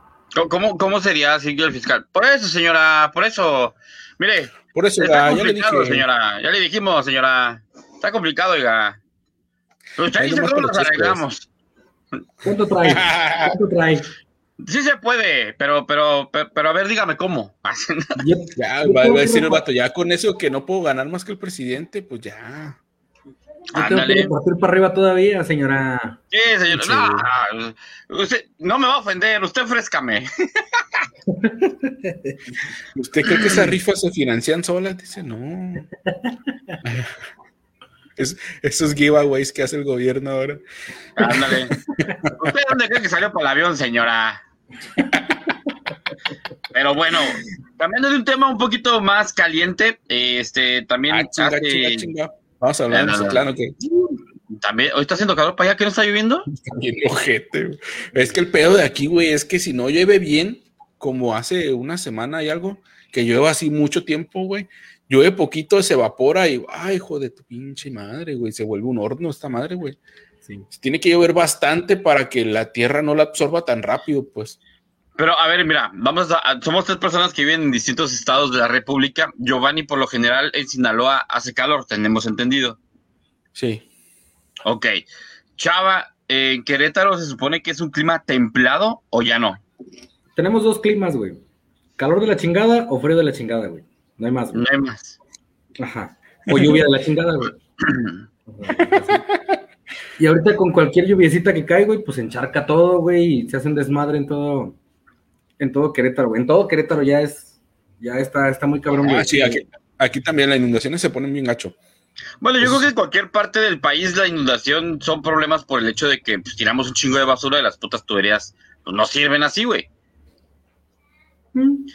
¿Cómo, cómo sería así el fiscal? Por eso, señora, por eso. Mire, por eso, está ya, le dije. señora. Ya le dijimos, señora. Está complicado, oiga. Usted dice que nos arreglamos. ¿Cuánto trae? *laughs* ¿Cuánto trae? Sí se puede, pero, pero, pero, a ver, dígame cómo. *laughs* ya, va, a decir el vato, ya con eso que no puedo ganar más que el presidente, pues ya. Ándale. partir para arriba todavía, señora. Sí, señora. No, usted no me va a ofender, usted ofrézcame. *laughs* ¿Usted cree que esas rifas se financian solas? Dice, no. *laughs* Es, esos giveaways que hace el gobierno ahora. Ándale. ¿Usted dónde cree que salió por el avión, señora? *laughs* Pero bueno, también de un tema un poquito más caliente, este, también ah, hace... Vamos a hablar de claro que... También, hoy está haciendo calor para allá, que no está lloviendo? ojete, Es que el pedo de aquí, güey, es que si no llueve bien, como hace una semana y algo, que llueve así mucho tiempo, güey, llueve poquito, se evapora y, ay, hijo de tu pinche madre, güey, se vuelve un horno esta madre, güey. Sí. Tiene que llover bastante para que la tierra no la absorba tan rápido, pues. Pero a ver, mira, vamos a, somos tres personas que viven en distintos estados de la República. Giovanni, por lo general, en Sinaloa hace calor, tenemos entendido. Sí. Ok. Chava, ¿en Querétaro se supone que es un clima templado o ya no? Tenemos dos climas, güey. Calor de la chingada o frío de la chingada, güey. No hay más. No hay más. Ajá. O lluvia de la chingada, güey. *clears throat* y ahorita con cualquier lluviecita que cae, güey, pues encharca todo, güey, y se hace un desmadre en todo, en todo Querétaro, güey. En todo Querétaro ya es, ya está, está muy cabrón, güey. Ah, sí, aquí, también las inundaciones se ponen bien gacho. Bueno, yo creo que en cualquier parte del país la inundación son problemas por el hecho de que pues, tiramos un chingo de basura y las putas tuberías pues, no sirven así, güey. Mm.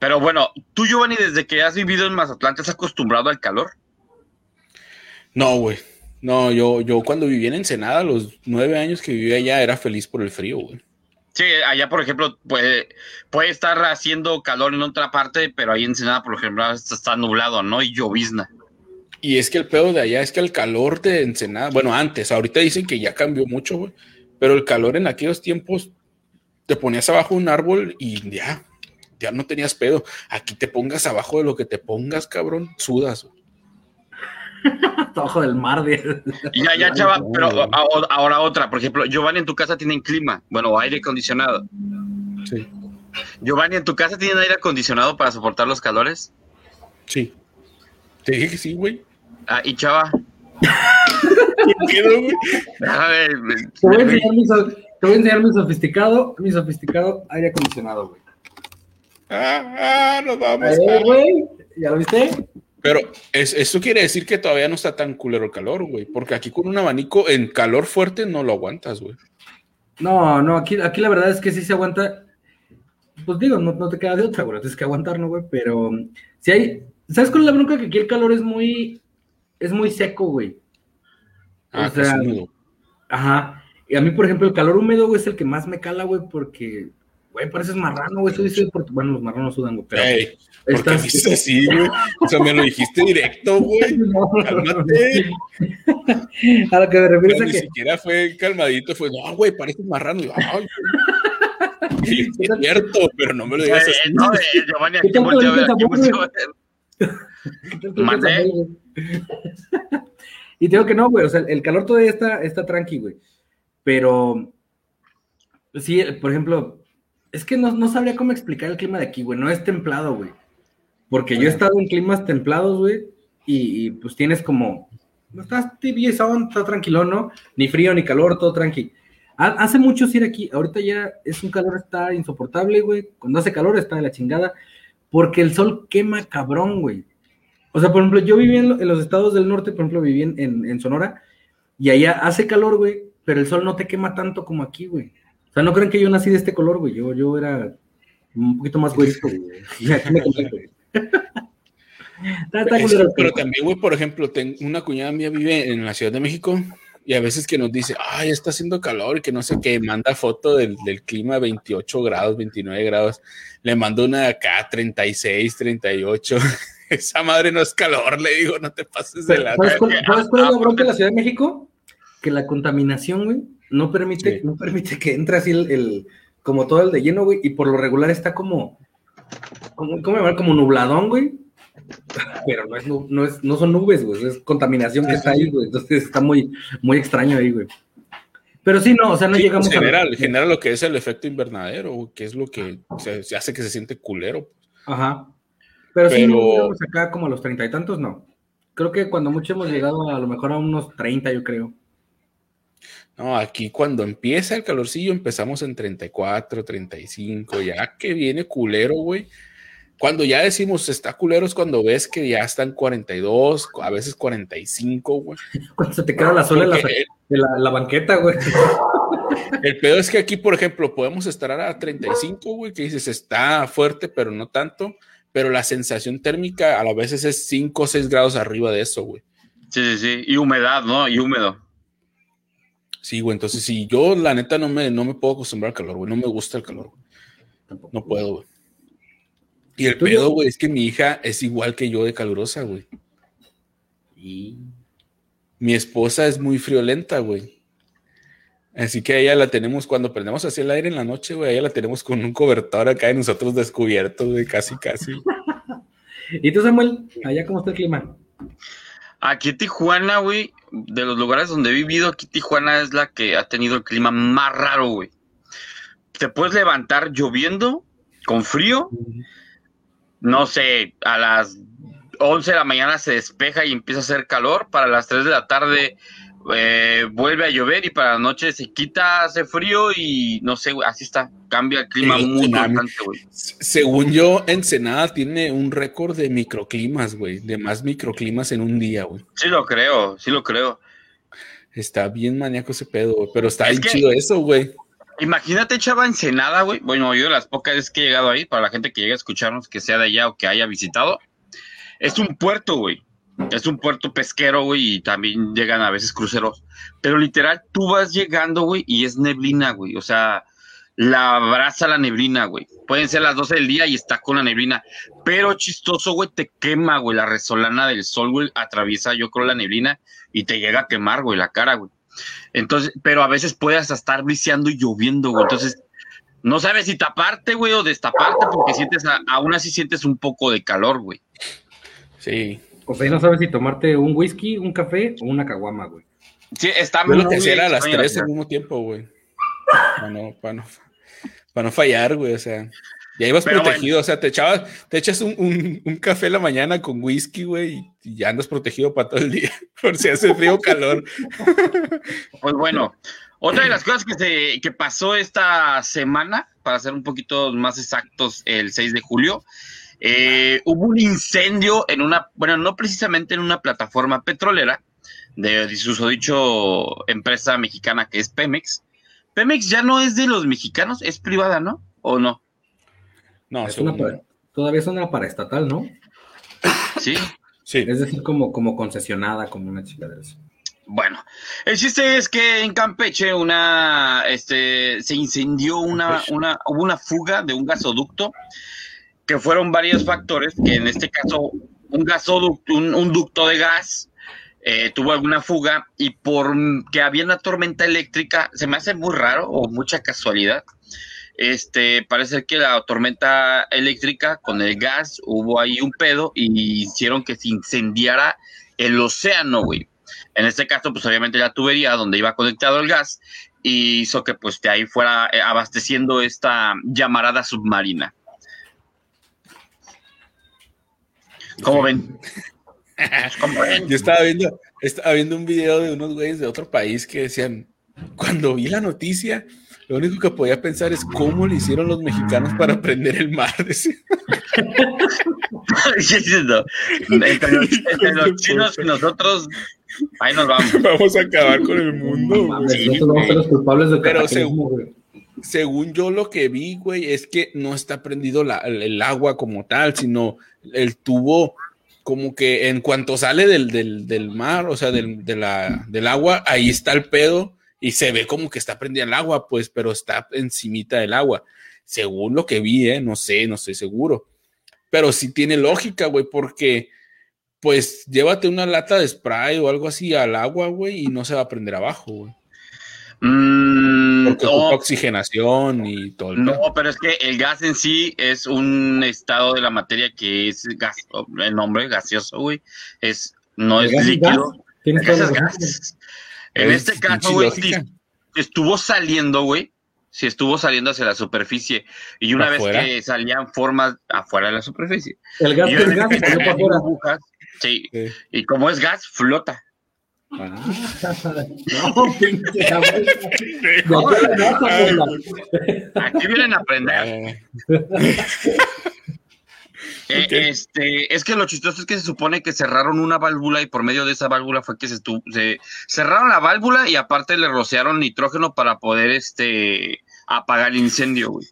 Pero bueno, tú, Giovanni, desde que has vivido en Mazatlán, ¿te has acostumbrado al calor? No, güey. No, yo, yo cuando viví en Ensenada, los nueve años que vivía allá, era feliz por el frío, güey. Sí, allá, por ejemplo, puede, puede estar haciendo calor en otra parte, pero ahí en Ensenada, por ejemplo, está nublado, ¿no? Y llovizna. Y es que el pedo de allá es que el calor de Ensenada, bueno, antes, ahorita dicen que ya cambió mucho, güey, pero el calor en aquellos tiempos te ponías abajo de un árbol y ya, ya no tenías pedo. Aquí te pongas abajo de lo que te pongas, cabrón, sudas. *laughs* abajo del mar. Ya, ya, chava, pero ahora otra, por ejemplo, Giovanni, en tu casa tienen clima, bueno, aire acondicionado. Sí. Giovanni, ¿en tu casa tienen aire acondicionado para soportar los calores? Sí. Te dije que sí, güey. Ah, y chava. ¿Qué güey? A ver, te voy a enseñar mi, te voy a enseñar mi sofisticado, mi sofisticado aire acondicionado, güey. Ah, ah, nos vamos. Eh, güey, ¿Ya lo viste? Pero es- eso quiere decir que todavía no está tan culero el calor, güey. Porque aquí con un abanico en calor fuerte no lo aguantas, güey. No, no, aquí, aquí la verdad es que sí se aguanta. Pues digo, no, no te queda de otra, güey. Tienes que aguantar, ¿no, güey? Pero si hay. ¿Sabes cuál es la bronca? Que aquí el calor es muy. Es muy seco, güey. Ah, O sea, húmedo. Ajá. Y a mí, por ejemplo, el calor húmedo, güey, es el que más me cala, güey, porque, güey, pareces marrano, güey. Eso dice, porque, bueno, los marranos sudan, güey, pero Ey, ¿por qué estás- dices así, güey? O sea, me lo dijiste directo, güey. *laughs* No, Cálmate. *laughs* A lo que me refiero es a Ni que siquiera fue calmadito, fue, no, güey, pareces marrano. Y yo, "Ay, güey". *laughs* Sí, es cierto, pero no me lo digas Eh, así. no, eh, Giovanni, ¿Qué aquí volteo a ver, dices aquí güey? a ver. Y te digo que no, güey, o sea, el calor todavía está, está tranqui, güey. Pero, sí, por ejemplo, es que no, no sabría cómo explicar el clima de aquí, güey. No es templado, güey. Porque yo he estado en climas templados, güey, y, y, pues tienes como, no estás tibio, está tranquilo, ¿no? Ni frío, ni calor, todo tranqui. Ha- Hace mucho ir aquí, ahorita ya es un calor, está insoportable, güey. Cuando hace calor está de la chingada, porque el sol quema cabrón, güey. O sea, por ejemplo, yo viví en, lo- en los estados del norte, por ejemplo, viví en, en- en Sonora, y allá hace calor, güey, pero el sol no te quema tanto como aquí, güey. O sea, no creen que yo nací de este color, güey. Yo, yo era un poquito más güerito, *laughs* güey. *laughs* Pero también, güey, por ejemplo, tengo una cuñada mía vive en la Ciudad de México y a veces que nos dice, ay, está haciendo calor y que no sé qué, manda foto del, del clima 28 grados, 29 grados, le mando una de acá 36, 38. *laughs* Esa madre no es calor, le digo, no te pases de la... ¿Sabes cuál, sabes cuál es la bronca de la Ciudad de México? Que la contaminación, güey, no permite, Sí. no permite que entre así el, el- como todo el de lleno, güey, y por lo regular está como, como ¿cómo llamar? Como nubladón, güey. *laughs* Pero no es, no es, no son nubes, güey, es contaminación que Sí, está ahí, güey. Entonces está muy, muy extraño ahí, güey. Pero sí, no, o sea, no llegamos pues, a. genera, genera lo que es el efecto invernadero, güey, que es lo que se, se hace que se siente culero. Ajá. Pero, sí, no Pero- llegamos acá como a los treinta y tantos, no. Creo que cuando mucho hemos llegado a lo mejor a unos 30, yo creo. No, aquí cuando empieza el calorcillo empezamos en 34, 35, ya que viene culero, güey. Cuando ya decimos está culero es cuando ves que ya están 42, a veces 45, güey. *laughs* Cuando se te queda la sola en la, la, la banqueta, güey. *laughs* el pedo es que aquí, por ejemplo, podemos estar a 35, güey, que dices está fuerte, pero no tanto. Pero la sensación térmica a la veces es 5 o 6 grados arriba de eso, güey. Sí, sí, sí. Y humedad, ¿no? Y húmedo. Sí, güey, entonces sí, yo la neta no me, no me puedo acostumbrar al calor, güey, no me gusta el calor, güey. No puedo, güey. Y el ¿Tú pedo, güey, es que mi hija es igual que yo de calurosa, güey. Y... Mi esposa es muy friolenta, güey. Así que a ella la tenemos cuando prendemos así el aire en la noche, güey, a ella la tenemos con un cobertor acá y nosotros descubiertos, güey, casi, casi. *laughs* ¿Y tú, Samuel? ¿Allá cómo está el clima? Aquí Tijuana, güey, de los lugares donde he vivido, aquí Tijuana es la que ha tenido el clima más raro, güey. Te puedes levantar lloviendo, con frío, no sé, a las 11 de la mañana se despeja y empieza a hacer calor, para las 3 de la tarde eh, vuelve a llover y para la noche se quita, hace frío y no sé, así está, cambia el clima muy constante, güey. Según yo, Ensenada tiene un récord de microclimas, güey, de más microclimas en un día, güey. Sí lo creo, sí lo creo. Está bien maníaco ese pedo, güey, pero está Es bien que- chido eso, güey. Imagínate, chava, Ensenada, güey. Bueno, yo de las pocas veces que he llegado ahí, para la gente que llegue a escucharnos, que sea de allá o que haya visitado, es un puerto, güey. Es un puerto pesquero, güey, y también llegan a veces cruceros. Pero literal, tú vas llegando, güey, y es neblina, güey. O sea, la abraza la neblina, güey. Pueden ser las 12 del día y está con la neblina. Pero chistoso, güey, te quema, güey. La resolana del sol, güey, atraviesa, yo creo, la neblina y te llega a quemar, güey, la cara, güey. Entonces, pero a veces puedes estar briseando y lloviendo, güey. Entonces, no sabes si taparte, güey, o destaparte, porque sientes, a- aún así sientes un poco de calor, güey. Sí. O sea, y no sabes si tomarte un whisky, un café o una caguama, güey. Sí, está muy que hacía era a las tres al mismo tiempo, güey. Para no, para no, para no fallar, güey. O sea, ya ibas Pero protegido. O sea, te echabas, te echas un, un- un café en la mañana con whisky, güey, y, y ya andas protegido para todo el día. *laughs* Por si hace frío o calor. Pues bueno, Otra de las cosas que, se, que pasó esta semana, para ser un poquito más exactos, el 6 de julio, eh, hubo un incendio en una, bueno, no precisamente en una plataforma petrolera de su dicho empresa mexicana que es Pemex. Pemex ya no es de los mexicanos, es privada, ¿no? ¿O no? No, es una, todavía es una paraestatal, ¿no? Sí. Sí. Es decir, como, como concesionada, como una chica de eso. Bueno, el chiste es que en Campeche una, este, se incendió una, una, hubo una fuga de un gasoducto, que fueron varios factores, que en este caso un gasoducto, un, ducto de gas eh, tuvo alguna fuga y por que había una tormenta eléctrica, se me hace muy raro o mucha casualidad. Este, parece que la tormenta eléctrica con el gas hubo ahí un pedo y hicieron que se incendiara el océano, güey. En este caso, pues obviamente la tubería donde iba conectado el gas y hizo que pues de ahí fuera eh, abasteciendo esta llamarada submarina. ¿Cómo *laughs* ven? Yo estaba viendo, estaba viendo un video de unos güeyes de otro país que decían, cuando vi la noticia, lo único que podía pensar es cómo le hicieron los mexicanos para prender el mar. *laughs* *laughs* entre, los, chinos y nosotros, ahí nos vamos. Vamos a acabar con el mundo. vamos a ser los culpables de Pero según, según yo lo que vi, güey, es que no está prendido el, agua como tal, sino el tubo como que en cuanto sale del, del, mar, o sea, del, de la, del agua, ahí está el pedo y se ve como que está prendida el agua, pues, pero está encimita del agua. Según lo que vi, ¿eh? no sé, no estoy seguro. Pero sí tiene lógica, güey, porque pues llévate una lata de spray o algo así al agua, güey, y no se va a prender abajo, güey. Mm, porque oxigenación y todo. no, pero es que el gas en sí es un estado de la materia que es gas, el nombre gaseoso, güey, es no es líquido. Es gas? En este caso, güey, estuvo saliendo, güey. Si estuvo saliendo hacia la superficie. Y una vez que salían formas afuera de la superficie. El gas es gas. sí. Y como es gas, flota. Ah. no, *laughs* Aquí vienen a aprender. Eh, este, es que lo chistoso es que se supone que cerraron una válvula y por medio de esa válvula fue que se, se cerraron la válvula y aparte le rociaron nitrógeno para poder este apagar el incendio, güey.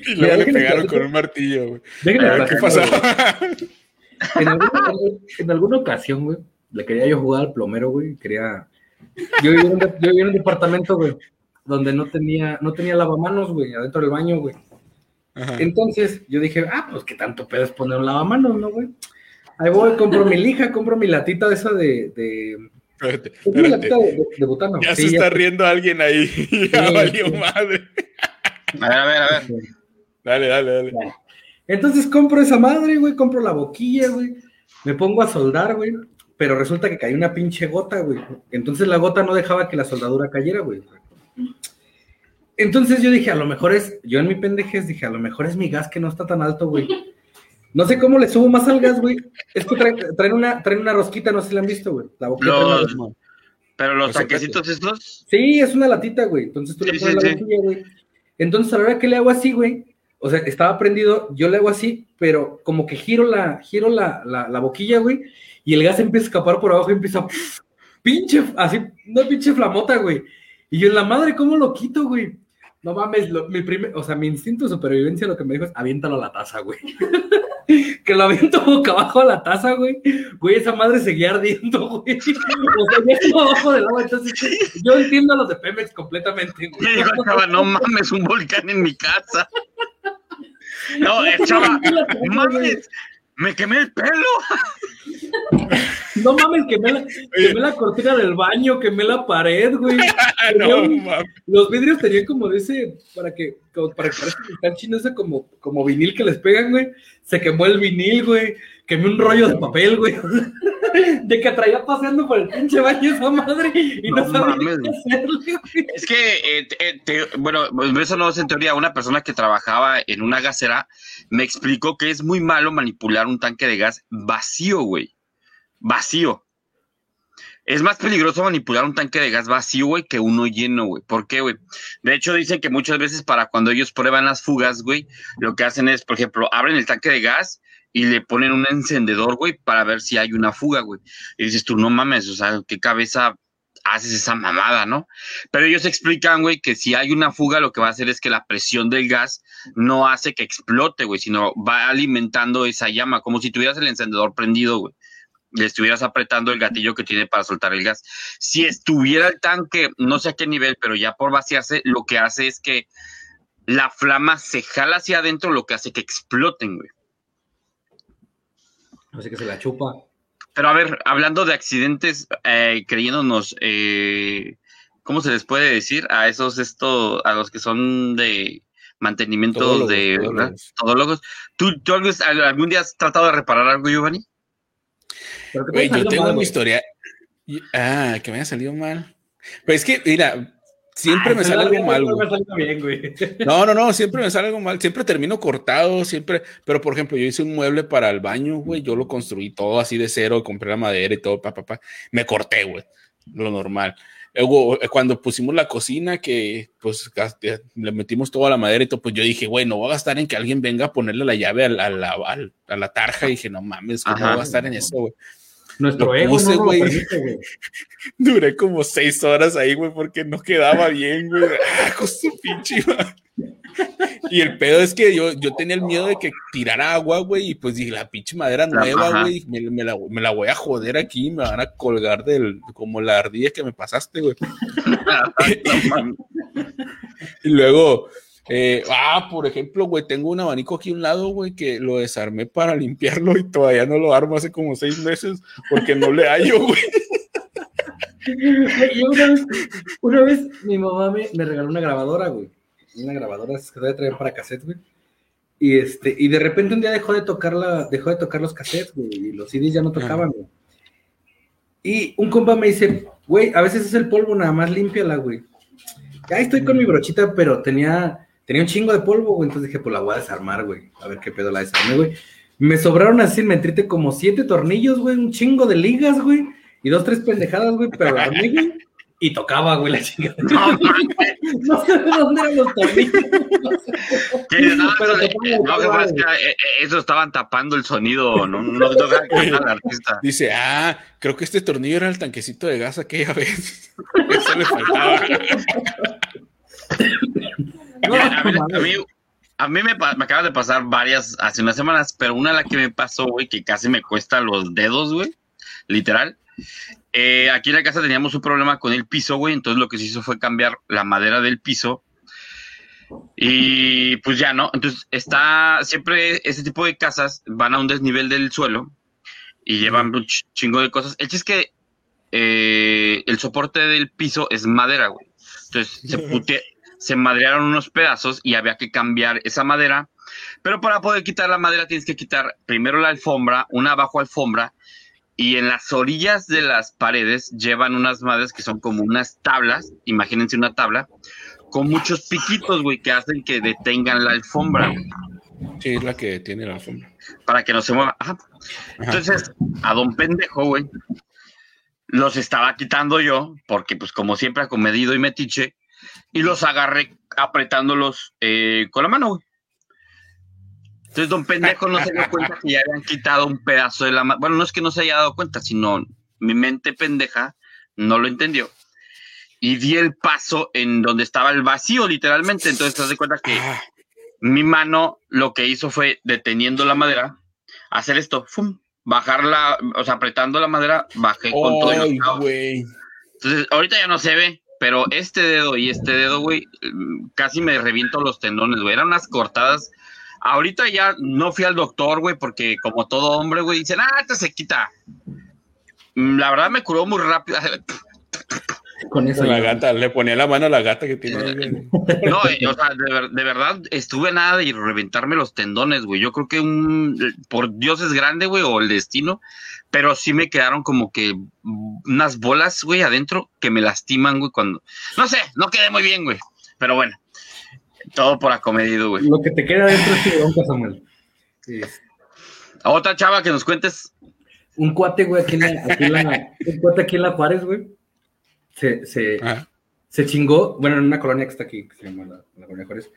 Y luego le pegaron con un martillo, güey. ¿Qué pasaba? En alguna, en alguna ocasión, güey, le quería yo jugar al plomero, güey. Quería. Yo vivía en, yo vivía en un departamento, güey, donde no tenía, no tenía lavamanos, güey, adentro del baño, güey. Entonces yo dije, ah, pues qué tanto puedes poner un lavamanos, ¿no, güey? Ahí voy, compro mi lija, compro mi latita de esa de. de espérate, espérate. De, butano. Ya se está riendo alguien ahí. *laughs* ya valió madre. A ver, a ver, a ver. Dale, dale, dale. Entonces compro esa madre, güey, compro la boquilla, güey. Me pongo a soldar, güey. Pero resulta que cayó una pinche gota, güey. Entonces la gota no dejaba que la soldadura cayera, güey. Entonces yo dije, a lo mejor es, yo en mi pendejez dije, a lo mejor es mi gas que no está tan alto, güey. No sé cómo le subo más al gas, güey. Es que traen, una, traen una rosquita, no sé si la han visto, güey. La boquita. pero los saquecitos estos. Sí, es una latita, güey. Entonces tú le pones la boquilla, güey. Entonces a la hora que le hago así, güey, o sea, estaba prendido, yo le hago así, pero como que giro la, giro la, la, boquilla, güey, y el gas empieza a escapar por abajo y empieza, pinche, así, una pinche flamota, güey. Y yo en la madre, ¿cómo lo quito, güey? No mames, mi primer, o sea, mi instinto de supervivencia lo que me dijo es aviéntalo a la taza, güey. *laughs* que lo aviento boca abajo a la taza, güey. Güey, esa madre seguía ardiendo, güey. *laughs* O sea, ya estaba abajo del agua. Entonces, yo entiendo a los de Pemex completamente, güey. Yo estaba, no mames, un volcán en mi casa. *laughs* No, echaba, mames, me quemé el pelo. *laughs* No mames, quemé la, quemé la cortina del baño, quemé la pared, güey. *laughs* no, los vidrios tenían como de ese, para que, como, para que parezca que están chinos, ese como, como vinil que les pegan, güey. Se quemó el vinil, güey. Quemé un rollo de papel, güey. *laughs* De que traía paseando por el pinche baño esa madre y no, sabía qué hacerle, Es que, eh, eh, bueno, eso no es en teoría. Una persona que trabajaba en una gasera me explicó que es muy malo manipular un tanque de gas vacío, güey. Vacío. es más peligroso manipular un tanque de gas vacío, güey, que uno lleno, güey. ¿Por qué, güey? De hecho, dicen que muchas veces para cuando ellos prueban las fugas, güey, lo que hacen es, por ejemplo, abren el tanque de gas y le ponen un encendedor, güey, para ver si hay una fuga, güey. Y dices tú, no mames, o sea, qué cabeza haces esa mamada, ¿no? Pero ellos explican, güey, que si hay una fuga, lo que va a hacer es que la presión del gas no hace que explote, güey, sino va alimentando esa llama, como si tuvieras el encendedor prendido, güey. Le estuvieras apretando el gatillo que tiene para soltar el gas. Si estuviera el tanque, no sé a qué nivel, pero ya por vaciarse, lo que hace es que la flama se jala hacia adentro, lo que hace que exploten, güey. Así que se la chupa. Pero a ver, hablando de accidentes, eh, creyéndonos, eh, ¿cómo se les puede decir a esos, esto, a los que son de mantenimiento Todólogos, de todólogos. todólogos? ¿Tú, tú algún, día has tratado de reparar algo, Giovanni? Yo tengo mal, historia. Ah, que me haya salido mal. Pero es que, mira, siempre Ay, me sale algo mal, güey, bien, güey. *laughs* No, no, no, siempre me sale algo mal. Siempre termino cortado, siempre. Pero, por ejemplo, yo hice un mueble para el baño, güey. Yo lo construí todo así de cero, compré la madera y todo, pa, pa, pa. Me corté, güey. Lo normal. Luego, eh, cuando pusimos la cocina, que pues eh, le metimos toda la madera y todo, pues yo dije, güey, no voy a gastar en que alguien venga a ponerle la llave a la, a la, al- a la tarja. Y dije, no mames, ¿cómo Ajá. voy a gastar en eso, güey? Nuestro ego puse, no güey. *laughs* Duré como seis horas ahí, güey, porque no quedaba bien, güey. Ah, con su pinche madre. Y el pedo es que yo, yo tenía el miedo de que tirara agua, güey, y pues dije, la pinche madera nueva, güey, me, me la, me la voy a joder aquí, me van a colgar del, como la ardilla que me pasaste, güey. *laughs* *laughs* Y luego, eh, ah, por ejemplo, güey, tengo un abanico aquí a un lado, güey, que lo desarmé para limpiarlo y todavía no lo armo hace como seis meses porque no le hallo, *laughs* güey. Yo una vez, una vez mi mamá me, me regaló una grabadora, güey. Una grabadora que debe traer para cassette, güey. Y este, y de repente un día dejó de tocar la, dejó de tocar los cassettes, güey, y los CDs ya no tocaban, güey. Y un compa me dice, güey, a veces es el polvo, nada más límpiala, güey. Ahí estoy con mi brochita, pero tenía, tenía un chingo de polvo, güey. Entonces dije, pues la voy a desarmar, güey. A ver qué pedo la desarmé, güey. Me sobraron así, me entrite como siete tornillos, güey, un chingo de ligas, güey. Y dos, tres pendejadas, güey, pero la armé, güey, Y tocaba, güey, la chingada. No. *laughs* No sé de dónde eran los tornillos. No, Pero eso, tocaba, no, tocaba, que, es que, eh, eh, eso estaban tapando el sonido, no, no, al artista. Dice, ah, creo que este tornillo era el tanquecito de gas aquella vez. *laughs* Eso le faltaba. *laughs* No, a mí, no a mí, a mí me, me acaban de pasar varias hace unas semanas, pero una las que me pasó, güey, que casi me cuesta los dedos, güey, literal. Eh, aquí en la casa teníamos un problema con el piso, güey, entonces lo que se hizo fue cambiar la madera del piso. Y pues ya, ¿no? Entonces está, siempre ese tipo de casas van a un desnivel del suelo y llevan un ch- chingo de cosas. El chiste es que eh, el soporte del piso es madera, güey. Entonces se, *laughs* pute- se madrearon unos pedazos y había que cambiar esa madera. Pero para poder quitar la madera tienes que quitar primero la alfombra, una abajo alfombra, y en las orillas de las paredes llevan unas madres que son como unas tablas, imagínense una tabla, con muchos piquitos, güey, que hacen que detengan la alfombra, Sí, es la que tiene la alfombra. para que no se mueva. Ajá. Entonces, a don pendejo, güey, los estaba quitando yo, porque pues como siempre acomedido y metiche, y los agarré apretándolos eh, con la mano, güey. Entonces, don pendejo no se dio *laughs* cuenta que ya habían quitado un pedazo de la mano. Bueno, no es que no se haya dado cuenta, sino mi mente pendeja no lo entendió. Y di el paso en donde estaba el vacío, literalmente. Entonces, te das de cuenta que Ah, mi mano lo que hizo fue deteniendo la madera, hacer esto, ¡fum! bajarla, o sea, apretando la madera, bajé con todo. güey. Entonces, ahorita ya no se ve, pero este dedo y este dedo, güey, mm, casi me reviento los tendones, güey. Eran unas cortadas. Ahorita ya no fui al doctor, güey, porque como todo hombre, güey, dicen, ah, este se quita. Mm, La verdad me curó muy rápido. *laughs* *laughs* Con eso. La ya. gata, le ponía la mano a la gata que tiene güey. *laughs* No, eh, o sea, de, ver- de verdad estuve nada de reventarme los tendones, güey. Yo creo que un, por Dios es grande, güey, o el destino, pero sí me quedaron como que unas bolas, güey, adentro que me lastiman, güey, cuando... No sé, no quedé muy bien, güey, pero bueno, todo por acomedido, güey. Lo que te queda dentro es tu bronca, Samuel. Sí. Otra chava que nos cuentes, Un cuate, güey, aquí en la, aquí en la- un cuate aquí en la Juárez, güey. Se, se, Ajá. se chingó, bueno, en una colonia que está aquí, que se llama la, la colonia Juárez.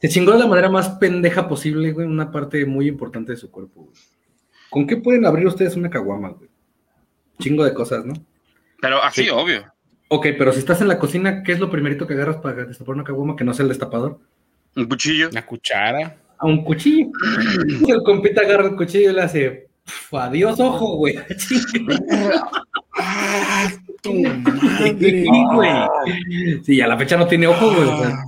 Se chingó de la manera más pendeja posible, güey, una parte muy importante de su cuerpo, güey. ¿Con qué pueden abrir ustedes una caguama, güey? Chingo de cosas, ¿no? Pero así, Sí. obvio. Ok, pero si estás en la cocina, ¿qué es lo primerito que agarras para destapar una caguama que no sea el destapador? Un cuchillo. Una cuchara. A un cuchillo. *clears throat* el compita agarra el cuchillo y le hace, "Pf, adiós ojo, güey. *laughs* ¡Ah, tu Sí, madre! güey. Sí, a la fecha no tiene ojo, güey. o sea.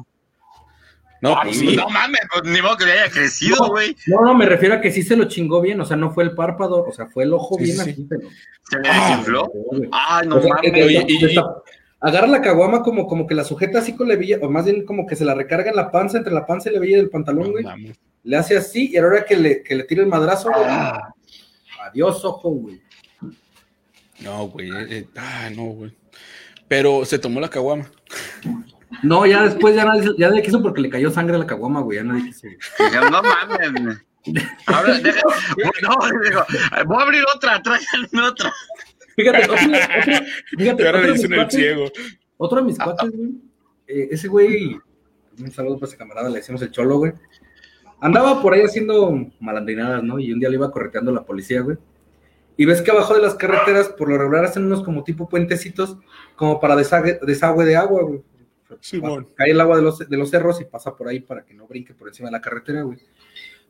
No, pues sí. No mames, pues ni modo que le haya crecido, No. güey. No, no, me refiero a que sí se lo chingó bien, o sea, no fue el párpado, o sea, fue el ojo Sí, bien sí, así, sí. pero. Se le Ah, desinfló. Ay, no O sea, mames. que- Oye, y- destap- agarra la caguama como, como que la sujeta así con la hebilla, o más bien como que se la recarga en la panza, entre la panza y la hebilla del pantalón, güey. Le hace así, y a la hora que le, que le tira el madrazo, güey, Ah. adiós, ojo, güey. No, güey. eh, eh, ah, no, güey. Pero se tomó la caguama. No, ya después ya nadie, ya nadie quiso porque le cayó sangre a la caguama, güey, ya nadie quiso. No mames. Ahora, *laughs* deja, no, digo, voy a abrir otra, tráiganme otra. Fíjate, otro, otro- fíjate, ahora otro le de mis dicen el cuates- ciego. Otro de mis cuates, güey. eh, ese güey, un saludo para ese camarada, le decimos el cholo, güey. Andaba por ahí haciendo malandrinadas, ¿no? Y un día le iba correteando la policía, güey. Y ves que abajo de las carreteras, por lo regular, hacen unos como tipo puentecitos, como para desagüe, desagüe de agua, güey. Simón. Cae el agua de los, de los cerros y pasa por ahí para que no brinque por encima de la carretera, güey.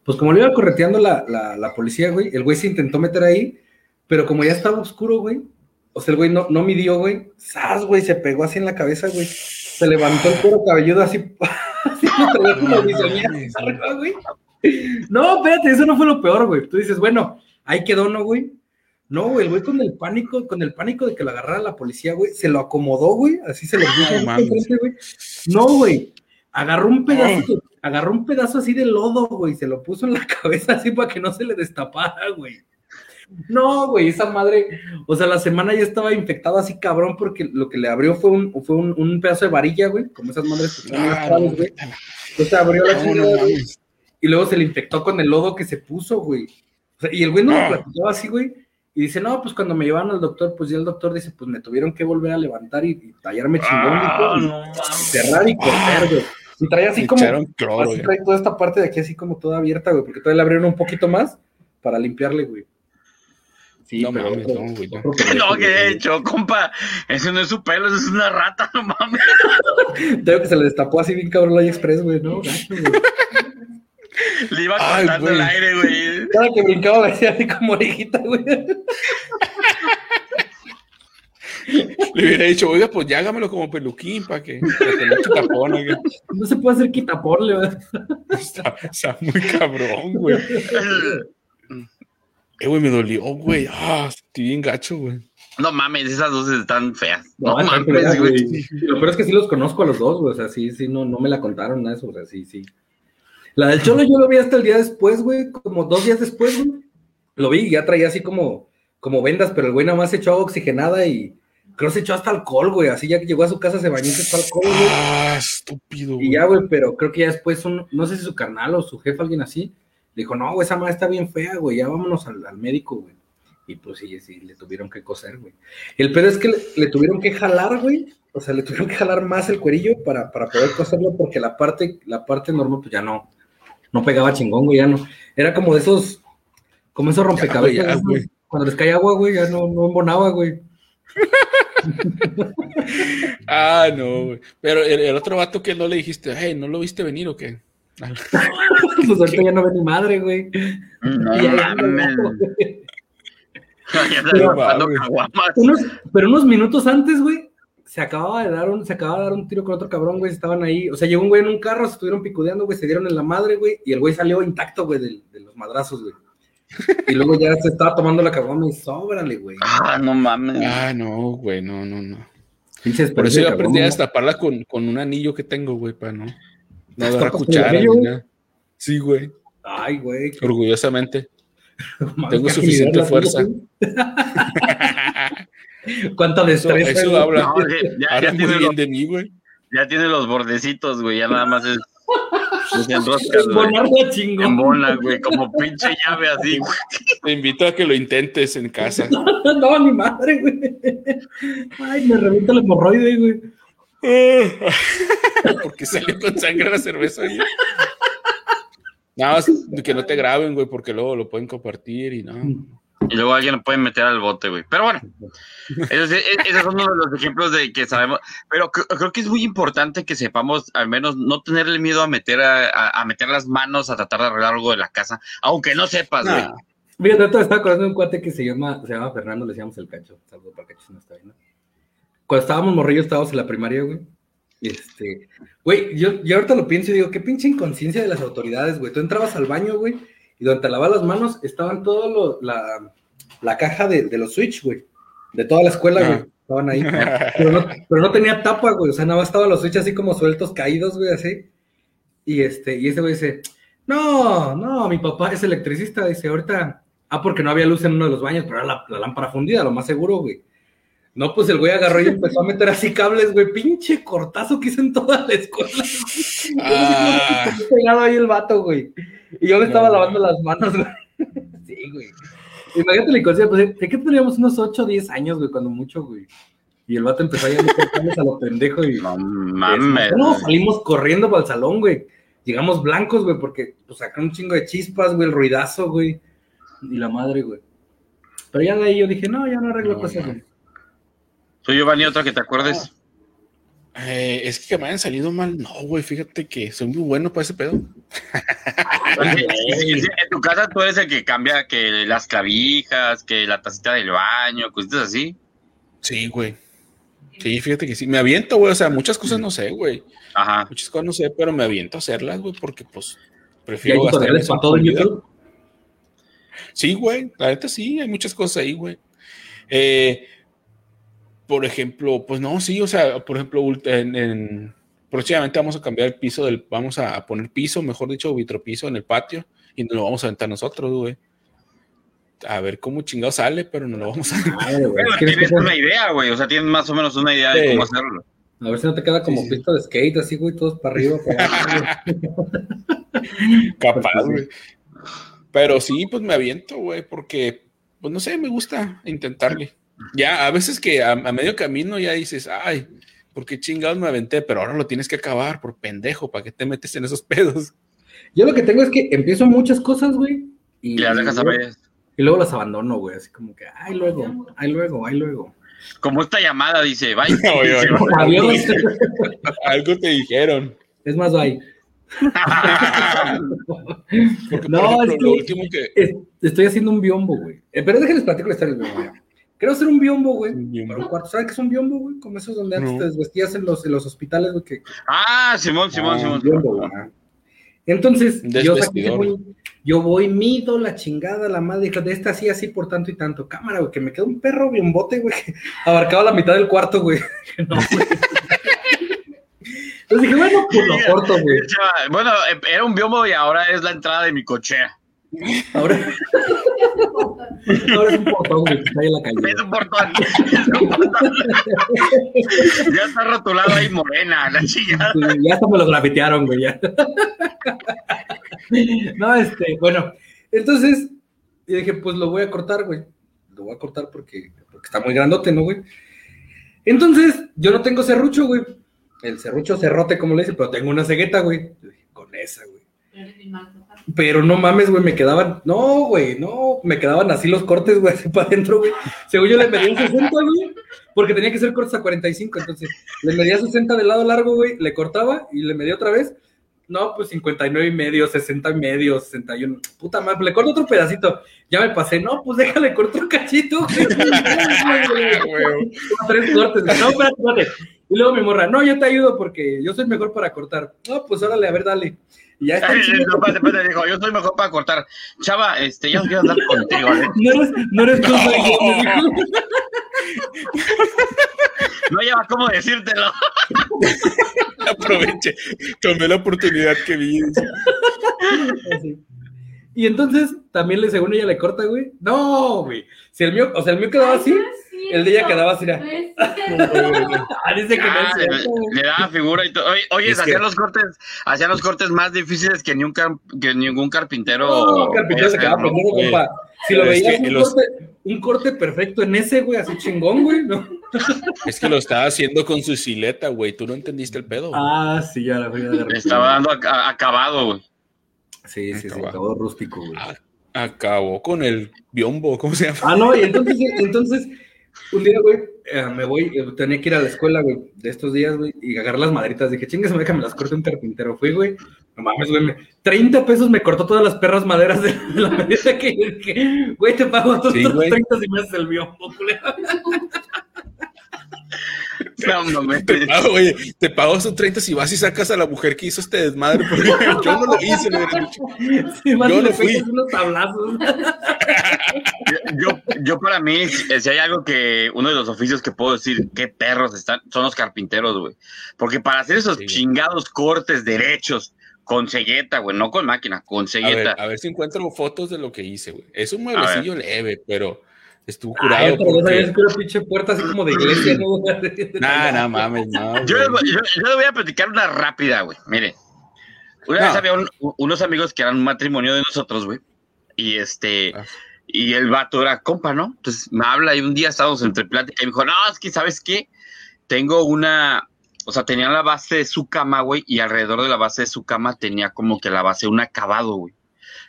Pues como le iba correteando la, la, la policía, güey, el güey se intentó meter ahí, pero como ya estaba oscuro, güey, o sea, el güey no, no midió, güey, ¡zas, güey! Se pegó así en la cabeza, güey. Se levantó el cuero cabelludo así, *laughs* así lo traía como No *laughs* güey. No, espérate, eso no fue lo peor, güey. Tú dices, bueno, ahí quedó, ¿no, güey? No, güey, el güey con el pánico, con el pánico de que lo agarrara la policía, güey, se lo acomodó, güey, así se lo puso No güey. No, güey, agarró un pedazo, agarró un pedazo así de lodo, güey, se lo puso en la *laughs* cabeza así para que no se le destapara, güey. No, güey, esa madre, o sea, la semana ya estaba infectada así cabrón porque lo que le abrió fue un, fue un, un pedazo de varilla, güey, como esas madres que Ah, no, güey. Entonces abrió la chingada, no güey, y luego se le infectó con el lodo que se puso, güey. O sea, y el güey no Ah. lo platicaba así, güey. Y dice, no, pues cuando me llevaron al doctor, pues ya el doctor dice, pues me tuvieron que volver a levantar y, y tallarme chingón, Ah, y no mames. cerrar y cortar, güey. Y traía así como, cloro, así trae toda esta parte de aquí así como toda abierta, güey, porque todavía le abrieron un poquito más para limpiarle, güey. Sí, No pero mames, otro- no, güey, no. otro pendejo, *laughs* No, que he güey. hecho, compa. Ese no es su pelo, eso es una rata, *laughs* no mames. Tengo que se le destapó así bien cabrón la Express, güey, ¿no? Gacho, *laughs* güey. Le iba Ay, cortando güey. el aire, güey. Cada que brincaba le hacía así como orejita, güey. Le hubiera dicho, oiga, pues ya hágamelo como peluquín para que, para que no oiga. No se puede hacer quitaporle, güey. Está, está muy cabrón, güey. Eh, güey, me dolió, güey. Ah, estoy bien gacho, güey. No mames, esas dos están feas. No, mames, feas, güey. Lo peor es que sí los conozco a los dos, güey. O sea, sí, sí, no, no me la contaron nada eso. O sea, sí, sí. La del Cholo yo lo vi hasta el día después, güey. Como dos días después, güey. Lo vi y ya traía así como, como vendas, pero el güey nada más se echó agua oxigenada y creo que se echó hasta alcohol, güey. Así ya que llegó a su casa se bañó y se echó alcohol, güey. Ah, estúpido, güey. Y ya, güey, pero creo que ya después, un, no sé si su carnal o su jefe, alguien así, le dijo, no, güey, esa madre está bien fea, güey, ya vámonos al, al médico, güey. Y pues sí, sí, le tuvieron que coser, güey. El pedo es que le, le tuvieron que jalar, güey. O sea, le tuvieron que jalar más el cuerillo para, para poder coserlo porque la parte, la parte normal, pues ya no, no pegaba chingón, güey, ya no. Era como de esos, como esos rompecabezas. ya, ¿no? güey. Cuando les cae agua, güey, ya no, no embonaba, güey. Ah, no, güey. Pero el, el otro vato que no le dijiste, hey, ¿no lo viste venir o qué? *laughs* pues ahorita ya no ve ni madre, güey. No *laughs* ya- está Pero-. Unos, pero unos minutos antes, güey, se acababa de dar un, se acababa de dar un tiro con otro cabrón, güey, estaban ahí, o sea, llegó un güey en un carro, se estuvieron picudeando, güey, se dieron en la madre, güey, y el güey salió intacto, güey, de, de los madrazos, güey. Y luego ya se estaba tomando la caguama y sóbrale, güey. Ah, no mames. Ah, no, güey, no, no, no. Pinches Por eso yo aprendí a destaparla con, con un anillo que tengo, güey, para no, no ¿Te agarrar cuchara ni nada. Sí, güey, Ay, güey. orgullosamente. *laughs* tengo suficiente fuerza. *laughs* *laughs* güey. Cuánta Eso, destreza. eso güey. habla, No, ya, ya habla muy tiene bien los, de mí, güey. ya tiene los bordecitos, güey. Ya nada más es. *laughs* Se enroscas, *laughs* güey. Bonarla chingón. En bola, güey, como pinche llave así. Te invito a que lo intentes en casa. No, ni madre, güey. Ay, me revienta el hemorroide, güey. porque salió con sangre la cerveza. oye. No, que no te graben, güey, porque luego lo pueden compartir y no. Y luego alguien lo puede meter al bote, güey. Pero bueno, *laughs* esos, e- esos son uno de los ejemplos de que sabemos. Pero cre- creo que es muy importante que sepamos, al menos, no tenerle miedo a meter, a, a- a meter las manos a tratar de arreglar algo de la casa, aunque no sepas, güey. Nah. Ahorita me estaba acordando de un cuate que se llama, se llama Fernando, le decíamos el cacho. Saludos para cacho no está. Cuando estábamos morrillos, estábamos en la primaria, güey. Este, güey, yo, yo ahorita lo pienso y digo, qué pinche inconsciencia de las autoridades, güey. Tú entrabas al baño, güey, y donde te lavabas las manos estaban todo lo, la, la caja de, de los Switch, güey. De toda la escuela, Ah. güey. Estaban ahí. *laughs* Pero no, pero no tenía tapa, güey. O sea, nada más estaban los Switch así como sueltos, caídos, güey, así. Y este, y ese güey dice, no, no, mi papá es electricista, dice, ahorita, ah, porque no había luz en uno de los baños, pero era la, la lámpara fundida, lo más seguro, güey. No, pues el güey agarró y empezó a meter así cables, güey, pinche cortazo que hizo en toda la escuela. güey. Ah. pegado ahí el vato, güey. Y yo me estaba No. lavando las manos, güey. *laughs* Sí, güey. Imagínate la inconsciencia, pues, ¿de qué teníamos unos 8 o 10 años, güey, cuando mucho, güey? Y el vato empezó a meter cables a lo pendejo y... No mames. No, salimos corriendo para el salón, güey. Llegamos blancos, güey, porque pues sacaron un chingo de chispas, güey, el ruidazo, güey. Y la madre, güey. Pero ya de ahí yo dije, no, ya no arreglo No, cosas, güey. Tú, Giovanni, otra que te acuerdes. Eh, es que, que me hayan salido mal. No, güey, fíjate que soy muy bueno para ese pedo. En tu casa tú eres el que cambia que las clavijas, que la tacita del baño, cositas así. Sí, güey. Sí, fíjate que sí. Me aviento, güey. O sea, muchas cosas no sé, güey. Ajá. Muchas cosas no sé, pero me aviento a hacerlas, güey, porque pues prefiero gastar para todo en YouTube. Sí, güey, la neta sí, hay muchas cosas ahí, güey. Eh, por ejemplo, pues no, sí, o sea, por ejemplo, en, en- próximamente vamos a cambiar el piso del, vamos a poner piso, mejor dicho, vitropiso en el patio y nos lo vamos a aventar nosotros, güey. A ver cómo chingado sale, pero no lo vamos a güey. Bueno, ¿Quieres que tienes sea- una idea, güey. O sea, tienes más o menos una idea de cómo hacerlo. A ver si no te queda como Sí, sí. pista de skate, así, güey, todos para arriba. Para abajo, güey. *laughs* capaz, güey. Pero sí, pues me aviento, güey, porque, pues no sé, me gusta intentarle. Ya, a veces que a, a medio camino ya dices, ay, ¿por qué chingados me aventé? Pero ahora lo tienes que acabar por pendejo, ¿para qué te metes en esos *laughs* pedos? Yo lo que tengo es que empiezo muchas cosas, güey. Y, Y las dejas a luego- ver. y luego las abandono, güey. Así como que, ay, luego, ay, luego, ay, luego. Como esta llamada dice, vaya. *laughs* Oye, oye. Adiós. *laughs* Algo te dijeron. Es más, bye. Porque, No, por ejemplo, es que- lo último que. Es- Estoy haciendo un biombo, güey. Eh, pero déjenles platico la historia del biombo. Quiero hacer un biombo, güey. Un biombo. Para un cuarto. ¿Sabes qué es un biombo, güey? Como esos donde antes No. te desvestías en los, en los hospitales, güey. Que, ah, Simón, Simón, Ah, Simón. biombo, güey. Entonces, yo, saqué, güey, yo voy, mido la chingada, la madre, de esta así, así por tanto y tanto. Cámara, güey, que me quedó un perro biombote, güey, que abarcaba la mitad del cuarto, güey. *laughs* No, güey. Entonces dije, bueno, pues lo corto, güey. Bueno, eh, era un biombo y ahora es la entrada de mi cochea. Ahora, ahora es un portón, güey, que está ahí en la calle. Es un portón. Es un portón. ya está rotulado ahí morena, la chingada. Sí, ya hasta me lo grafitearon, güey, ya. No, este, bueno, entonces, dije, pues lo voy a cortar, güey. Lo voy a cortar porque, porque está muy grandote, ¿no, güey? Entonces, yo no tengo serrucho, güey. El serrucho cerrote, como le dicen, pero tengo una cegueta, güey. Con esa, güey. Pero no mames, güey, me quedaban, no, güey, no, me quedaban así los cortes, güey, *laughs* así para adentro, güey. Según yo le medía 60, güey, porque tenía que ser cortes a 45, entonces le medía 60 del lado largo, güey, le cortaba y le medía otra vez. No, pues 59 y medio, 60 y medio, 61. Puta madre, le corto otro pedacito. Ya me pasé, no, pues déjale corto un cachito. güey. *laughs* Tres cortes. No, espérate, espérate. Y luego mi morra, no, yo te ayudo porque yo soy mejor para cortar. No, pues órale, a ver, dale. Y ya está. Ay, no, dijo, yo soy mejor para cortar. Chava, este, yo no quiero andar contigo, ¿eh? *laughs* No eres, no eres tú, soy yo, me dijo. No lleva cómo decírtelo. *laughs* Aproveche, tomé la oportunidad que vi. Así. Y entonces también le según ella le corta, güey. No, güey. Si el mío, o sea, el mío quedaba así, El de ella quedaba así. *laughs* dice que no es le, güey. daba figura y todo. Oye, oye, Es hacían que- los cortes, hacían los cortes más difíciles que, ni un car- que ningún carpintero. No, carpintero compa. Si lo veías un, los- corte, un corte perfecto en ese, güey, así chingón, güey, ¿no? *laughs* Es que lo estaba haciendo con su sileta, güey. Tú no entendiste el pedo. Ah, sí, ya la fui a Le estaba dando a- acabado, güey. Sí, sí, sí, Acabado. acabó rústico, güey. Ah, Acabó con el biombo, ¿cómo se llama? Ah, no, y entonces, entonces, un día, güey, eh, me voy, eh, tenía que ir a la escuela, güey, de estos días, güey, y agarrar las madritas. Dije, chingas, me déjame las corte un carpintero. Fui, güey, no mames, güey, me- 30 pesos me cortó todas las perras maderas de, *laughs* la medida que dije, güey, te pago otros Sí, güey. 30 si me haces el culero. *laughs* *laughs* No, mames. Te pago, oye, te pago esos 30 si vas y sacas a la mujer que hizo este desmadre, porque *laughs* yo no lo hice, me dicho. Sí, más Yo no le fui. unos tablazos. Yo, yo para mí, eh, si hay algo que uno de los oficios que puedo decir qué perros están, son los carpinteros, güey. Porque para hacer esos Sí. chingados cortes derechos con cegueta, güey, no con máquina, con A ver, cegueta. a ver si encuentro fotos de lo que hice, güey. Es un mueblecillo leve, pero estuvo Ay, curado. pero no sabías porque... que una pinche puerta así como de iglesia, ¿no? *laughs* Nah, no mames, no. *laughs* Yo, güey. yo, yo le voy a platicar una rápida, güey. Mire, una No. vez había un- unos amigos que eran un matrimonio de nosotros, güey. Y este, Ah. y el vato era compa, ¿no? Entonces me habla y un día estábamos entre plática y me dijo, no, es que, ¿sabes qué? Tengo una, o sea, tenía la base de su cama, güey, y alrededor de la base de su cama tenía como que la base un acabado, güey.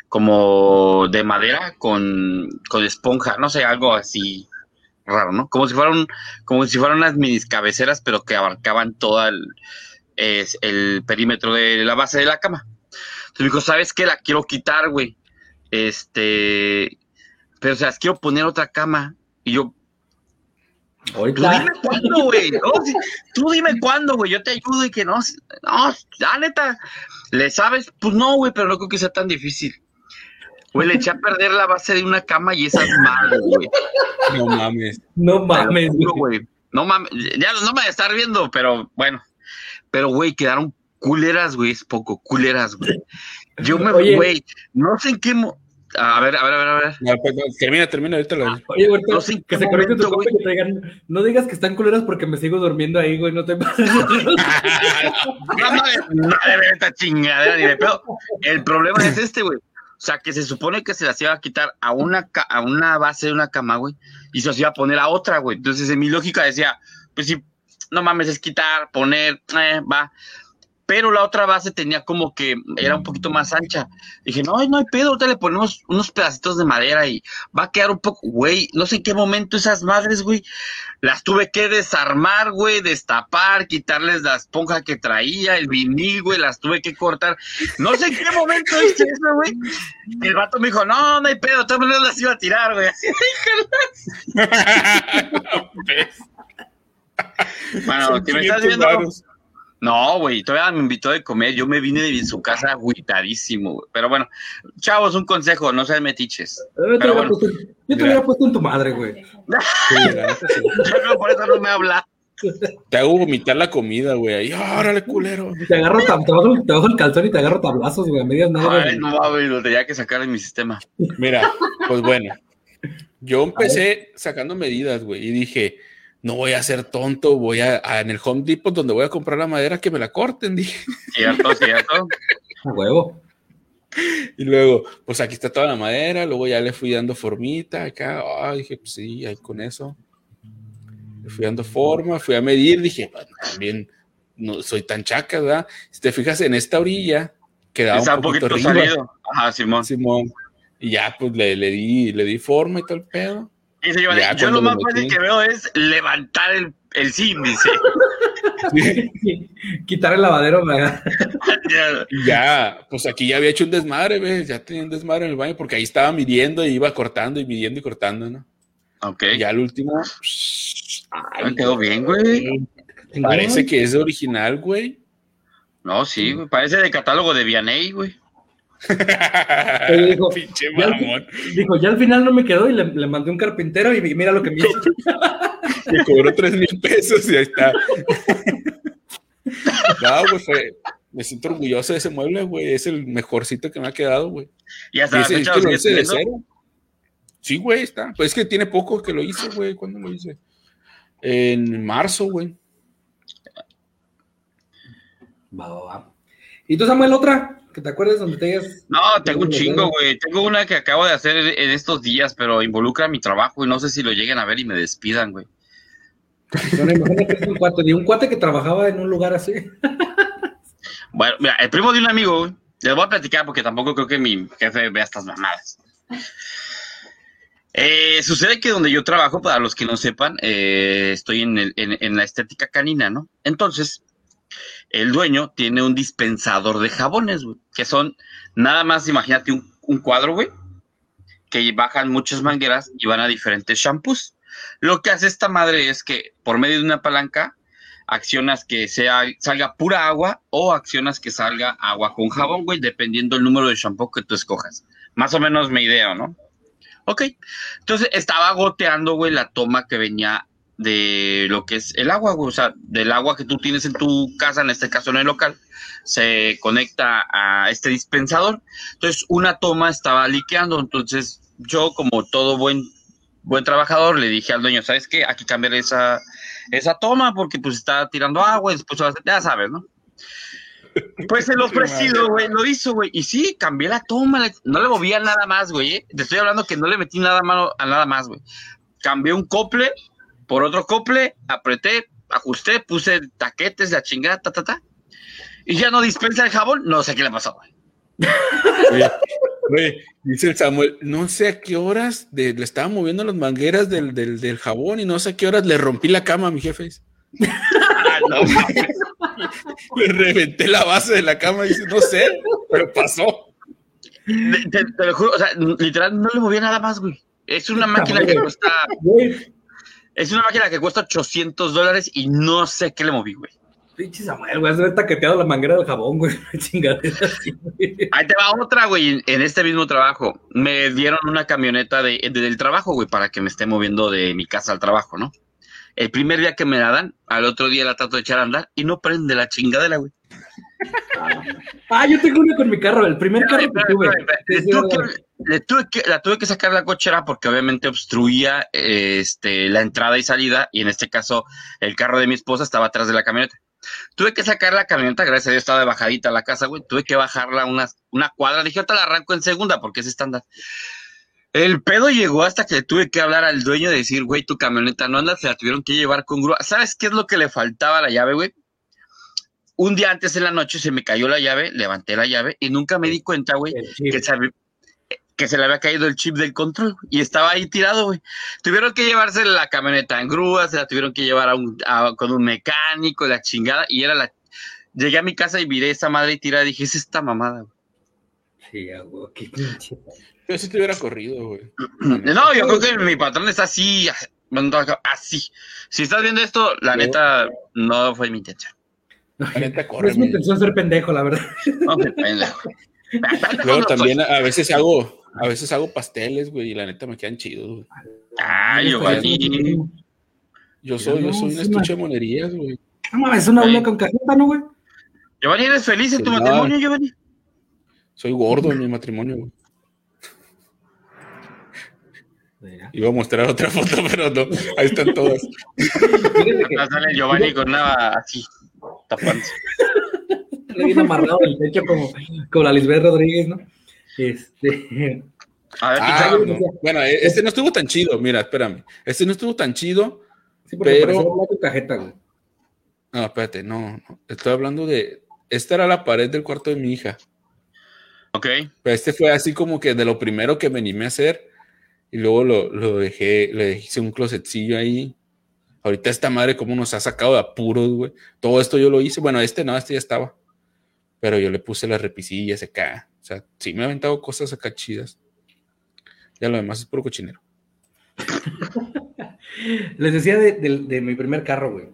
Como de madera con, con esponja, no sé, algo así raro, ¿no? Como si fueran, como si fueran unas minis cabeceras, pero que abarcaban todo el, es, el perímetro de la base de la cama. Entonces me dijo, ¿sabes qué? La quiero quitar, güey. Este, pero o sea, quiero poner otra cama. Y yo, tú Ahorita. dime cuándo, güey. No, tú dime cuándo, güey. Yo te ayudo y que no. No, la neta. ¿Le sabes? Pues no, güey, pero no creo que sea tan difícil. Güey, le eché a perder la base de una cama y esas madres, güey. No mames. No mames, juro, güey. güey. No mames, ya no me voy a estar viendo, pero bueno. Pero, güey, quedaron culeras, güey, es poco, culeras, güey. Yo me, Oye. güey, no sé en qué. mo- A ver, a ver, a ver, a ver. No, pues, no, termina, termina, ahorita lo Oye, ahorita No que se conecte tu compa y que te digan, no digas que están culeras porque me sigo durmiendo ahí, güey, no te pases. *laughs* No mames, no de ver esta chingadera ni de pedo. El problema es este, güey. O sea, que se supone que se las iba a quitar a una, a una base de una cama, güey, y se las iba a poner a otra, güey. Entonces, en mi lógica decía, pues sí, no mames, es quitar, poner, eh, va. Pero la otra base tenía como que era un poquito más ancha. Dije, no, no hay pedo, ahorita le ponemos unos pedacitos de madera y va a quedar un poco, güey, no sé en qué momento esas madres, güey, las tuve que desarmar, güey, destapar, quitarles la esponja que traía, el vinil, güey, las tuve que cortar. No sé en qué momento hice eso, güey. Y el vato me dijo, no, no hay pedo, todas maneras las iba a tirar, güey. *laughs* *laughs* Así, bueno, si me estás 500 viendo, varos. No, güey, todavía me invitó de comer. Yo me vine de su casa agüitadísimo, güey. Pero bueno, chavos, un consejo, no sean metiches. Yo te bueno. puesto- yo te hubiera puesto en tu madre, güey. Sí, *laughs* no, *laughs* por eso no me habla. Te hago vomitar la comida, güey. Ahí, órale, culero. Te agarro, te bajo, el- te bajo el calzón y te agarro tablazos, güey, a medias nada. Ay, no mames, lo tenía que sacar de mi sistema. Mira, pues bueno. Yo empecé sacando medidas, güey, y dije, no voy a ser tonto, voy a, a- en el Home Depot donde voy a comprar la madera que me la corten, *laughs* dije. Cierto, cierto. Huevo. Y luego, pues aquí está toda la madera, luego ya le fui dando formita acá, ah, dije, pues sí, ahí con eso. Le fui dando forma, fui a medir, dije, pues, también no soy tan chaca, ¿verdad? Si te fijas en esta orilla, quedaba Está un poquito, poquito salido. Ajá, Simón. Simón. Y ya, pues le, le di, le di forma y todo el pedo. Dice Giovanni, Ya, yo lo más fácil metí. que veo es levantar el, el sim, dice. *laughs* Quitar el lavadero. Y ya, pues aquí ya había hecho un desmadre, ¿ves? Ya tenía un desmadre en el baño porque ahí estaba midiendo y iba cortando y midiendo y cortando, ¿no? ok. Y ya al último, Ay, quedó bien, güey. parece que es original, güey. No, sí, güey. Parece de catálogo de Vianney, güey. *laughs* Dijo, Pinche ya- mamón. Dijo, ya al final no me quedó y le, le mandé un carpintero y mira lo que me hizo. *laughs* Me cobró tres mil pesos y ahí está. *laughs* No, güey, fue. Me siento orgulloso de ese mueble, güey. Es el mejorcito que me ha quedado, güey. Y hasta Y la fecha es que lo hice de cero. Sí, güey, está. Pues es que tiene poco que lo hice, güey. ¿Cuándo lo hice? En marzo, güey. Va, va, va. ¿Y tú, Samuel, otra? ¿Que te acuerdes donde te digas? No, tengo un chingo, güey. Tengo una que acabo de hacer en estos días, pero involucra mi trabajo y no sé si lo lleguen a ver y me despidan, güey. Bueno, imagínate que es un cuate, ni un cuate que trabajaba en un lugar así. Bueno, mira, el primo de un amigo, güey. Les voy a platicar porque tampoco creo que mi jefe vea estas mamadas. Eh, sucede que donde yo trabajo, para los que no sepan, eh, estoy en, el- en- en la estética canina, ¿no? Entonces, el dueño tiene un dispensador de jabones, güey, que son nada más, imagínate un, un cuadro, güey, que bajan muchas mangueras y van a diferentes shampoos. Lo que hace esta madre es que por medio de una palanca accionas que sea, salga pura agua o accionas que salga agua con jabón, güey, dependiendo el número de shampoo que tú escojas. Más o menos me idea, ¿no? Ok. Entonces estaba goteando, güey, la toma que venía de lo que es el agua, güey. O sea, del agua que tú tienes en tu casa, en este caso en el local, se conecta a este dispensador. Entonces, una toma estaba liqueando. Entonces, yo, como todo buen, buen trabajador, le dije al dueño, ¿sabes qué? Hay que cambiar esa, esa toma porque pues está tirando agua y después ya sabes, ¿no? Pues el *laughs* ofrecido, güey, lo hizo, güey. Y sí, cambié la toma, no le movía nada más, güey. ¿eh? Te estoy hablando que no le metí nada mano a nada más, güey. Cambié un cople por otro cople, apreté, ajusté, puse taquetes, la chingada, ta, ta, ta. Y ya no dispensa el jabón, no sé qué le pasó, güey. Oye, Güey, dice el Samuel, no sé a qué horas de- le estaba moviendo las mangueras del, del, del jabón y no sé a qué horas le rompí la cama a mi jefe. Ah, no. *laughs* Le reventé la base de la cama y dice, no sé, pero pasó. te, te- te lo juro, o sea, literal no le movía nada más, güey. Es una máquina que cuesta, Güey, es una máquina que cuesta 800 dólares y no sé qué le moví, güey. pinche Samuel, güey, has taqueteado la manguera del jabón, güey. *laughs* Chingadera. Ahí te va otra, güey, en este mismo trabajo. Me dieron una camioneta de, de- del trabajo, güey, para que me esté moviendo de mi casa al trabajo, ¿no? El primer día que me la dan, al otro día la trato de echar a andar y no prende la chingadera, güey. Ah, yo tengo una con mi carro, el primer carro que tuve. Le tuve que- le tuve que- la tuve que sacar la cochera porque obviamente obstruía este, la entrada y salida y en este caso el carro de mi esposa estaba atrás de la camioneta. Tuve que sacar la camioneta, gracias a Dios estaba de bajadita a la casa, güey. Tuve que bajarla una, una cuadra. Dije, ahorita la arranco en segunda porque es estándar. El pedo llegó hasta que tuve que hablar al dueño de decir, güey, tu camioneta no anda, se la tuvieron que llevar con grúa. ¿Sabes qué es lo que le faltaba a la llave, güey? Un día antes en la noche se me cayó la llave, levanté la llave y nunca me di cuenta, güey, que se, había- que se le había caído el chip del control y estaba ahí tirado, güey. Tuvieron que llevarse la camioneta en grúa, se la tuvieron que llevar a un, a- con un mecánico, la chingada, y era la... Llegué a mi casa y miré esa madre tirada y dije, es esta mamada, güey. Sí, güey, qué pinche. Yo sí te hubiera corrido, güey. *clears throat* No, yo creo que mi patrón está así, así. Si estás viendo esto, la neta, no fue mi intención. La neta, No corre, es mi intención ser pendejo, la verdad. No, pendejo. Luego también a veces hago, a veces hago pasteles, güey, y la neta me quedan chidos, güey. Ay, Giovanni. Yo soy, yo soy un estuche de monerías, güey. No mames, una uña con cajeta, ¿no, güey? Giovanni, ¿eres feliz en tu matrimonio, Giovanni? Soy gordo en mi matrimonio, güey. Mira. Iba a mostrar otra foto, pero no. Ahí están todas. *laughs* Giovanni con una así, tapándose. le viene amarrado del techo como, como la Lisbeth Rodríguez, ¿no? Este. A ver, Ah, no. Bueno, este no estuvo tan chido, mira, espérame. Este no estuvo tan chido. Sí, porque Pero- con cajeta, güey. No, espérate, no, no. Estoy hablando de. Esta era la pared del cuarto de mi hija. Ok. Pero este fue así como que de lo primero que me animé a hacer. Y luego lo, lo dejé, le hice un closetcillo ahí. Ahorita esta madre como nos ha sacado de apuros, güey. Todo esto yo lo hice. Bueno, este no, este ya estaba. Pero yo le puse las repisillas acá. O sea, sí me ha aventado cosas acá chidas. Ya lo demás es puro cochinero. *laughs* Les decía de, de- de mi primer carro, güey.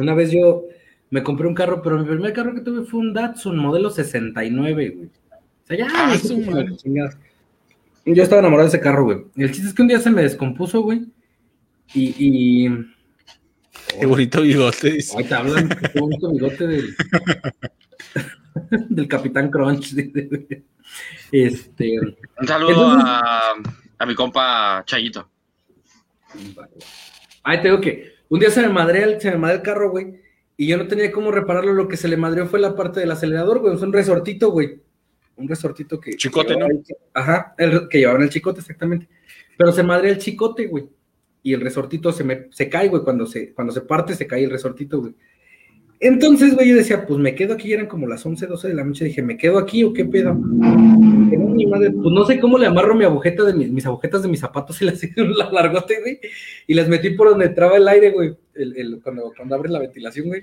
Una vez yo me compré un carro, pero mi primer carro que tuve fue un Datsun modelo 69, güey. O sea, ya, Ah, la chingada. Yo estaba enamorado de ese carro, güey. El chiste es que un día se me descompuso, güey. Y, y... Qué bonito bigote, dice. Ahí te hablan, qué bonito bigote del, *laughs* del Capitán Crunch. Este, Un saludo Entonces- a a mi compa Chayito. Ay, te digo que un día se me madreó el, se me madreó el carro, güey, y yo no tenía cómo repararlo. Lo que se le madreó fue la parte del acelerador, güey. Es un resortito, güey. Un resortito que. Chicote, que ¿no? el- ajá, el, que llevaban el chicote, exactamente. Pero se madrea el chicote, güey. Y el resortito se me se cae, güey. Cuando se, cuando se parte, se cae el resortito, güey. Entonces, güey, yo decía, pues me quedo aquí, eran como las 11, 12 de la noche. Dije, ¿me quedo aquí o qué pedo? Mi madre, pues no sé cómo le amarro mi agujeta de mis, mis agujetas de mis zapatos y las *laughs* la largote, güey. Y las metí por donde entraba el aire, güey. El, el- cuando, cuando abres la ventilación, güey.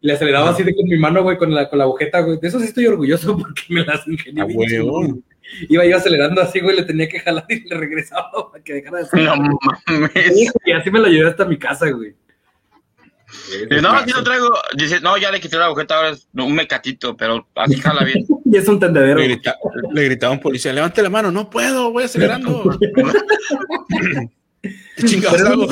Y le aceleraba así de con mi mano, güey, con la, con la agujeta, güey. De eso sí estoy orgulloso *laughs* porque me las ingenié. A huevo. chingón. Iba yo acelerando así, güey, le tenía que jalar y le regresaba para que dejara de acelerar. No mames. Y así me la llevé hasta mi casa, güey. Dice, No, aquí lo traigo. Dice, no, ya le quité la agujeta, ahora es un mecatito, pero así jala bien. *laughs* Y es un tendedero. Le, grita- le gritaba un policía, levante la mano, no puedo, voy acelerando. *laughs* ¿Qué chingados Pero- hago?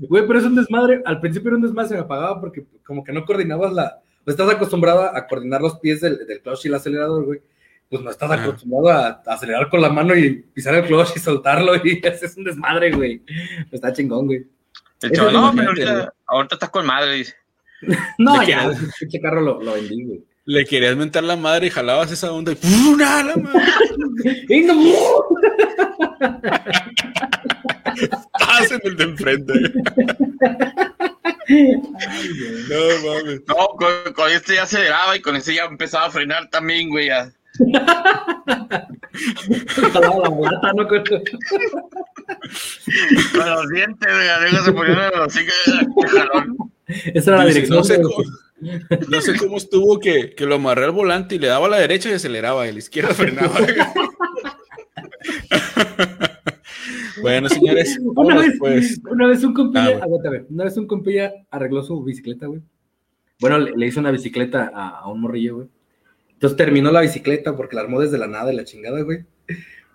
Güey, pero es un desmadre. Al principio era un desmadre, se me apagaba porque como que no coordinabas la. No estás acostumbrado a coordinar los pies del, del clutch y el acelerador, güey. Pues no estás acostumbrado a, a acelerar con la mano y pisar el clutch y soltarlo y *laughs* es un desmadre, güey. Está chingón, güey. El es no, pero ahorita, ahorita estás con madre, dice. *laughs* No, ¿De qué ya, ese pinche carro lo, lo vendí, güey. Le querías mentar la madre y jalabas esa onda y ¡pum! ¡Ah, la madre! *laughs* ¡Paz en el de enfrente! No mames. No, con, con este ya aceleraba y con este ya empezaba a frenar también, güey. ya. La lata, ¿no? Con- Con los dientes, güey. Luego se ponían en los hocico, qué jalón. Esa era la dirección. no, sé cómo, no sé cómo estuvo que, que lo amarré al volante y le daba a la derecha y aceleraba, y a la izquierda frenaba. *laughs* bueno, señores, Una vez, pues. una vez un compilla, Ah, aguántame, una vez un compilla arregló su bicicleta, güey. Bueno, le, le hizo una bicicleta a, a un morrillo, güey. Entonces terminó la bicicleta porque la armó desde la nada de la chingada, güey.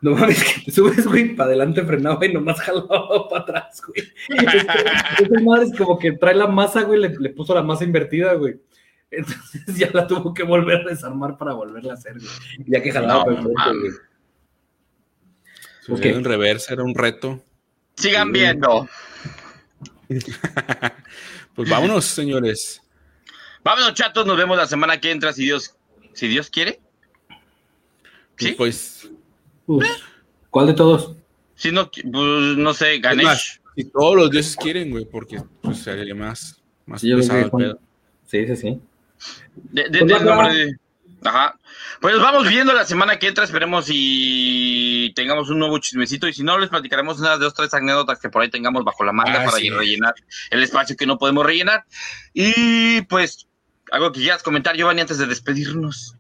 No mames, que te subes, güey, para adelante frenaba y nomás jalaba *laughs* para atrás, güey. Esa madre es como que trae la masa, güey, le, le puso la masa invertida, güey. Entonces ya la tuvo que volver a desarmar para volverla a hacer, güey. Ya que jalaba No, mames. güey. Sucedió Ok. en reversa, era un reto. Sigan viendo. *laughs* Pues vámonos, señores. Vámonos, chatos. Nos vemos la semana que entra, si Dios, si Dios quiere. Y ¿Sí? Pues, Uf. ¿Cuál de todos? Si no, pues, no sé, es Ganesh. más, si todos los dioses quieren, güey, porque pues sería más, más Sí, pesado que el. Sí, sí, sí. De, de- Pues de- Ajá. Pues vamos viendo la semana que entra. Esperemos y tengamos un nuevo chismecito. Y si no, les platicaremos unas dos, tres anécdotas que por ahí tengamos bajo la manga Ah, para sí. rellenar el espacio que no podemos rellenar. Y pues, algo que quieras comentar, Giovanni, antes de despedirnos.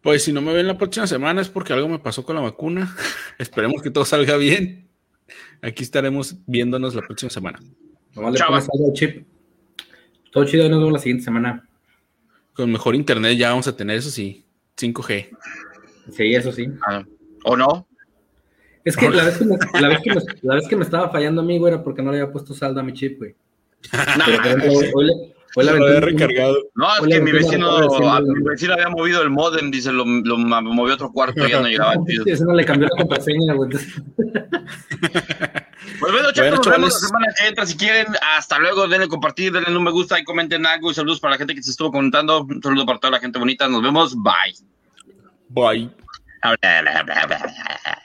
Pues si no me ven la próxima semana es porque algo me pasó con la vacuna. *laughs* Esperemos que todo salga bien. Aquí estaremos viéndonos la próxima semana. Nomás le al chip. Todo chido, nos vemos la siguiente semana. Con mejor internet ya vamos a tener eso sí, 5G. Sí, eso sí. Ah, ¿O no? Es que la vez que, me, la, vez que me, la vez que me estaba fallando a mí, güey, era porque no le había puesto saldo a mi chip, güey. *laughs* Pero, ejemplo, hoy, hoy le, hoy le Lo había recargado. No, es que mi vecino, mi vecino había movido el modem, dice, lo, lo movió a otro cuarto y ya no llegaba. Sí, Ese no le cambió la contraseña, güey. *laughs* Pues bueno, Bueno, chicos, nos vemos la semana que entra. Si quieren, hasta luego. Denle compartir, denle un me gusta y comenten algo. Y saludos para la gente que se estuvo comentando. Un saludo para toda la gente bonita. Nos vemos. Bye. Bye.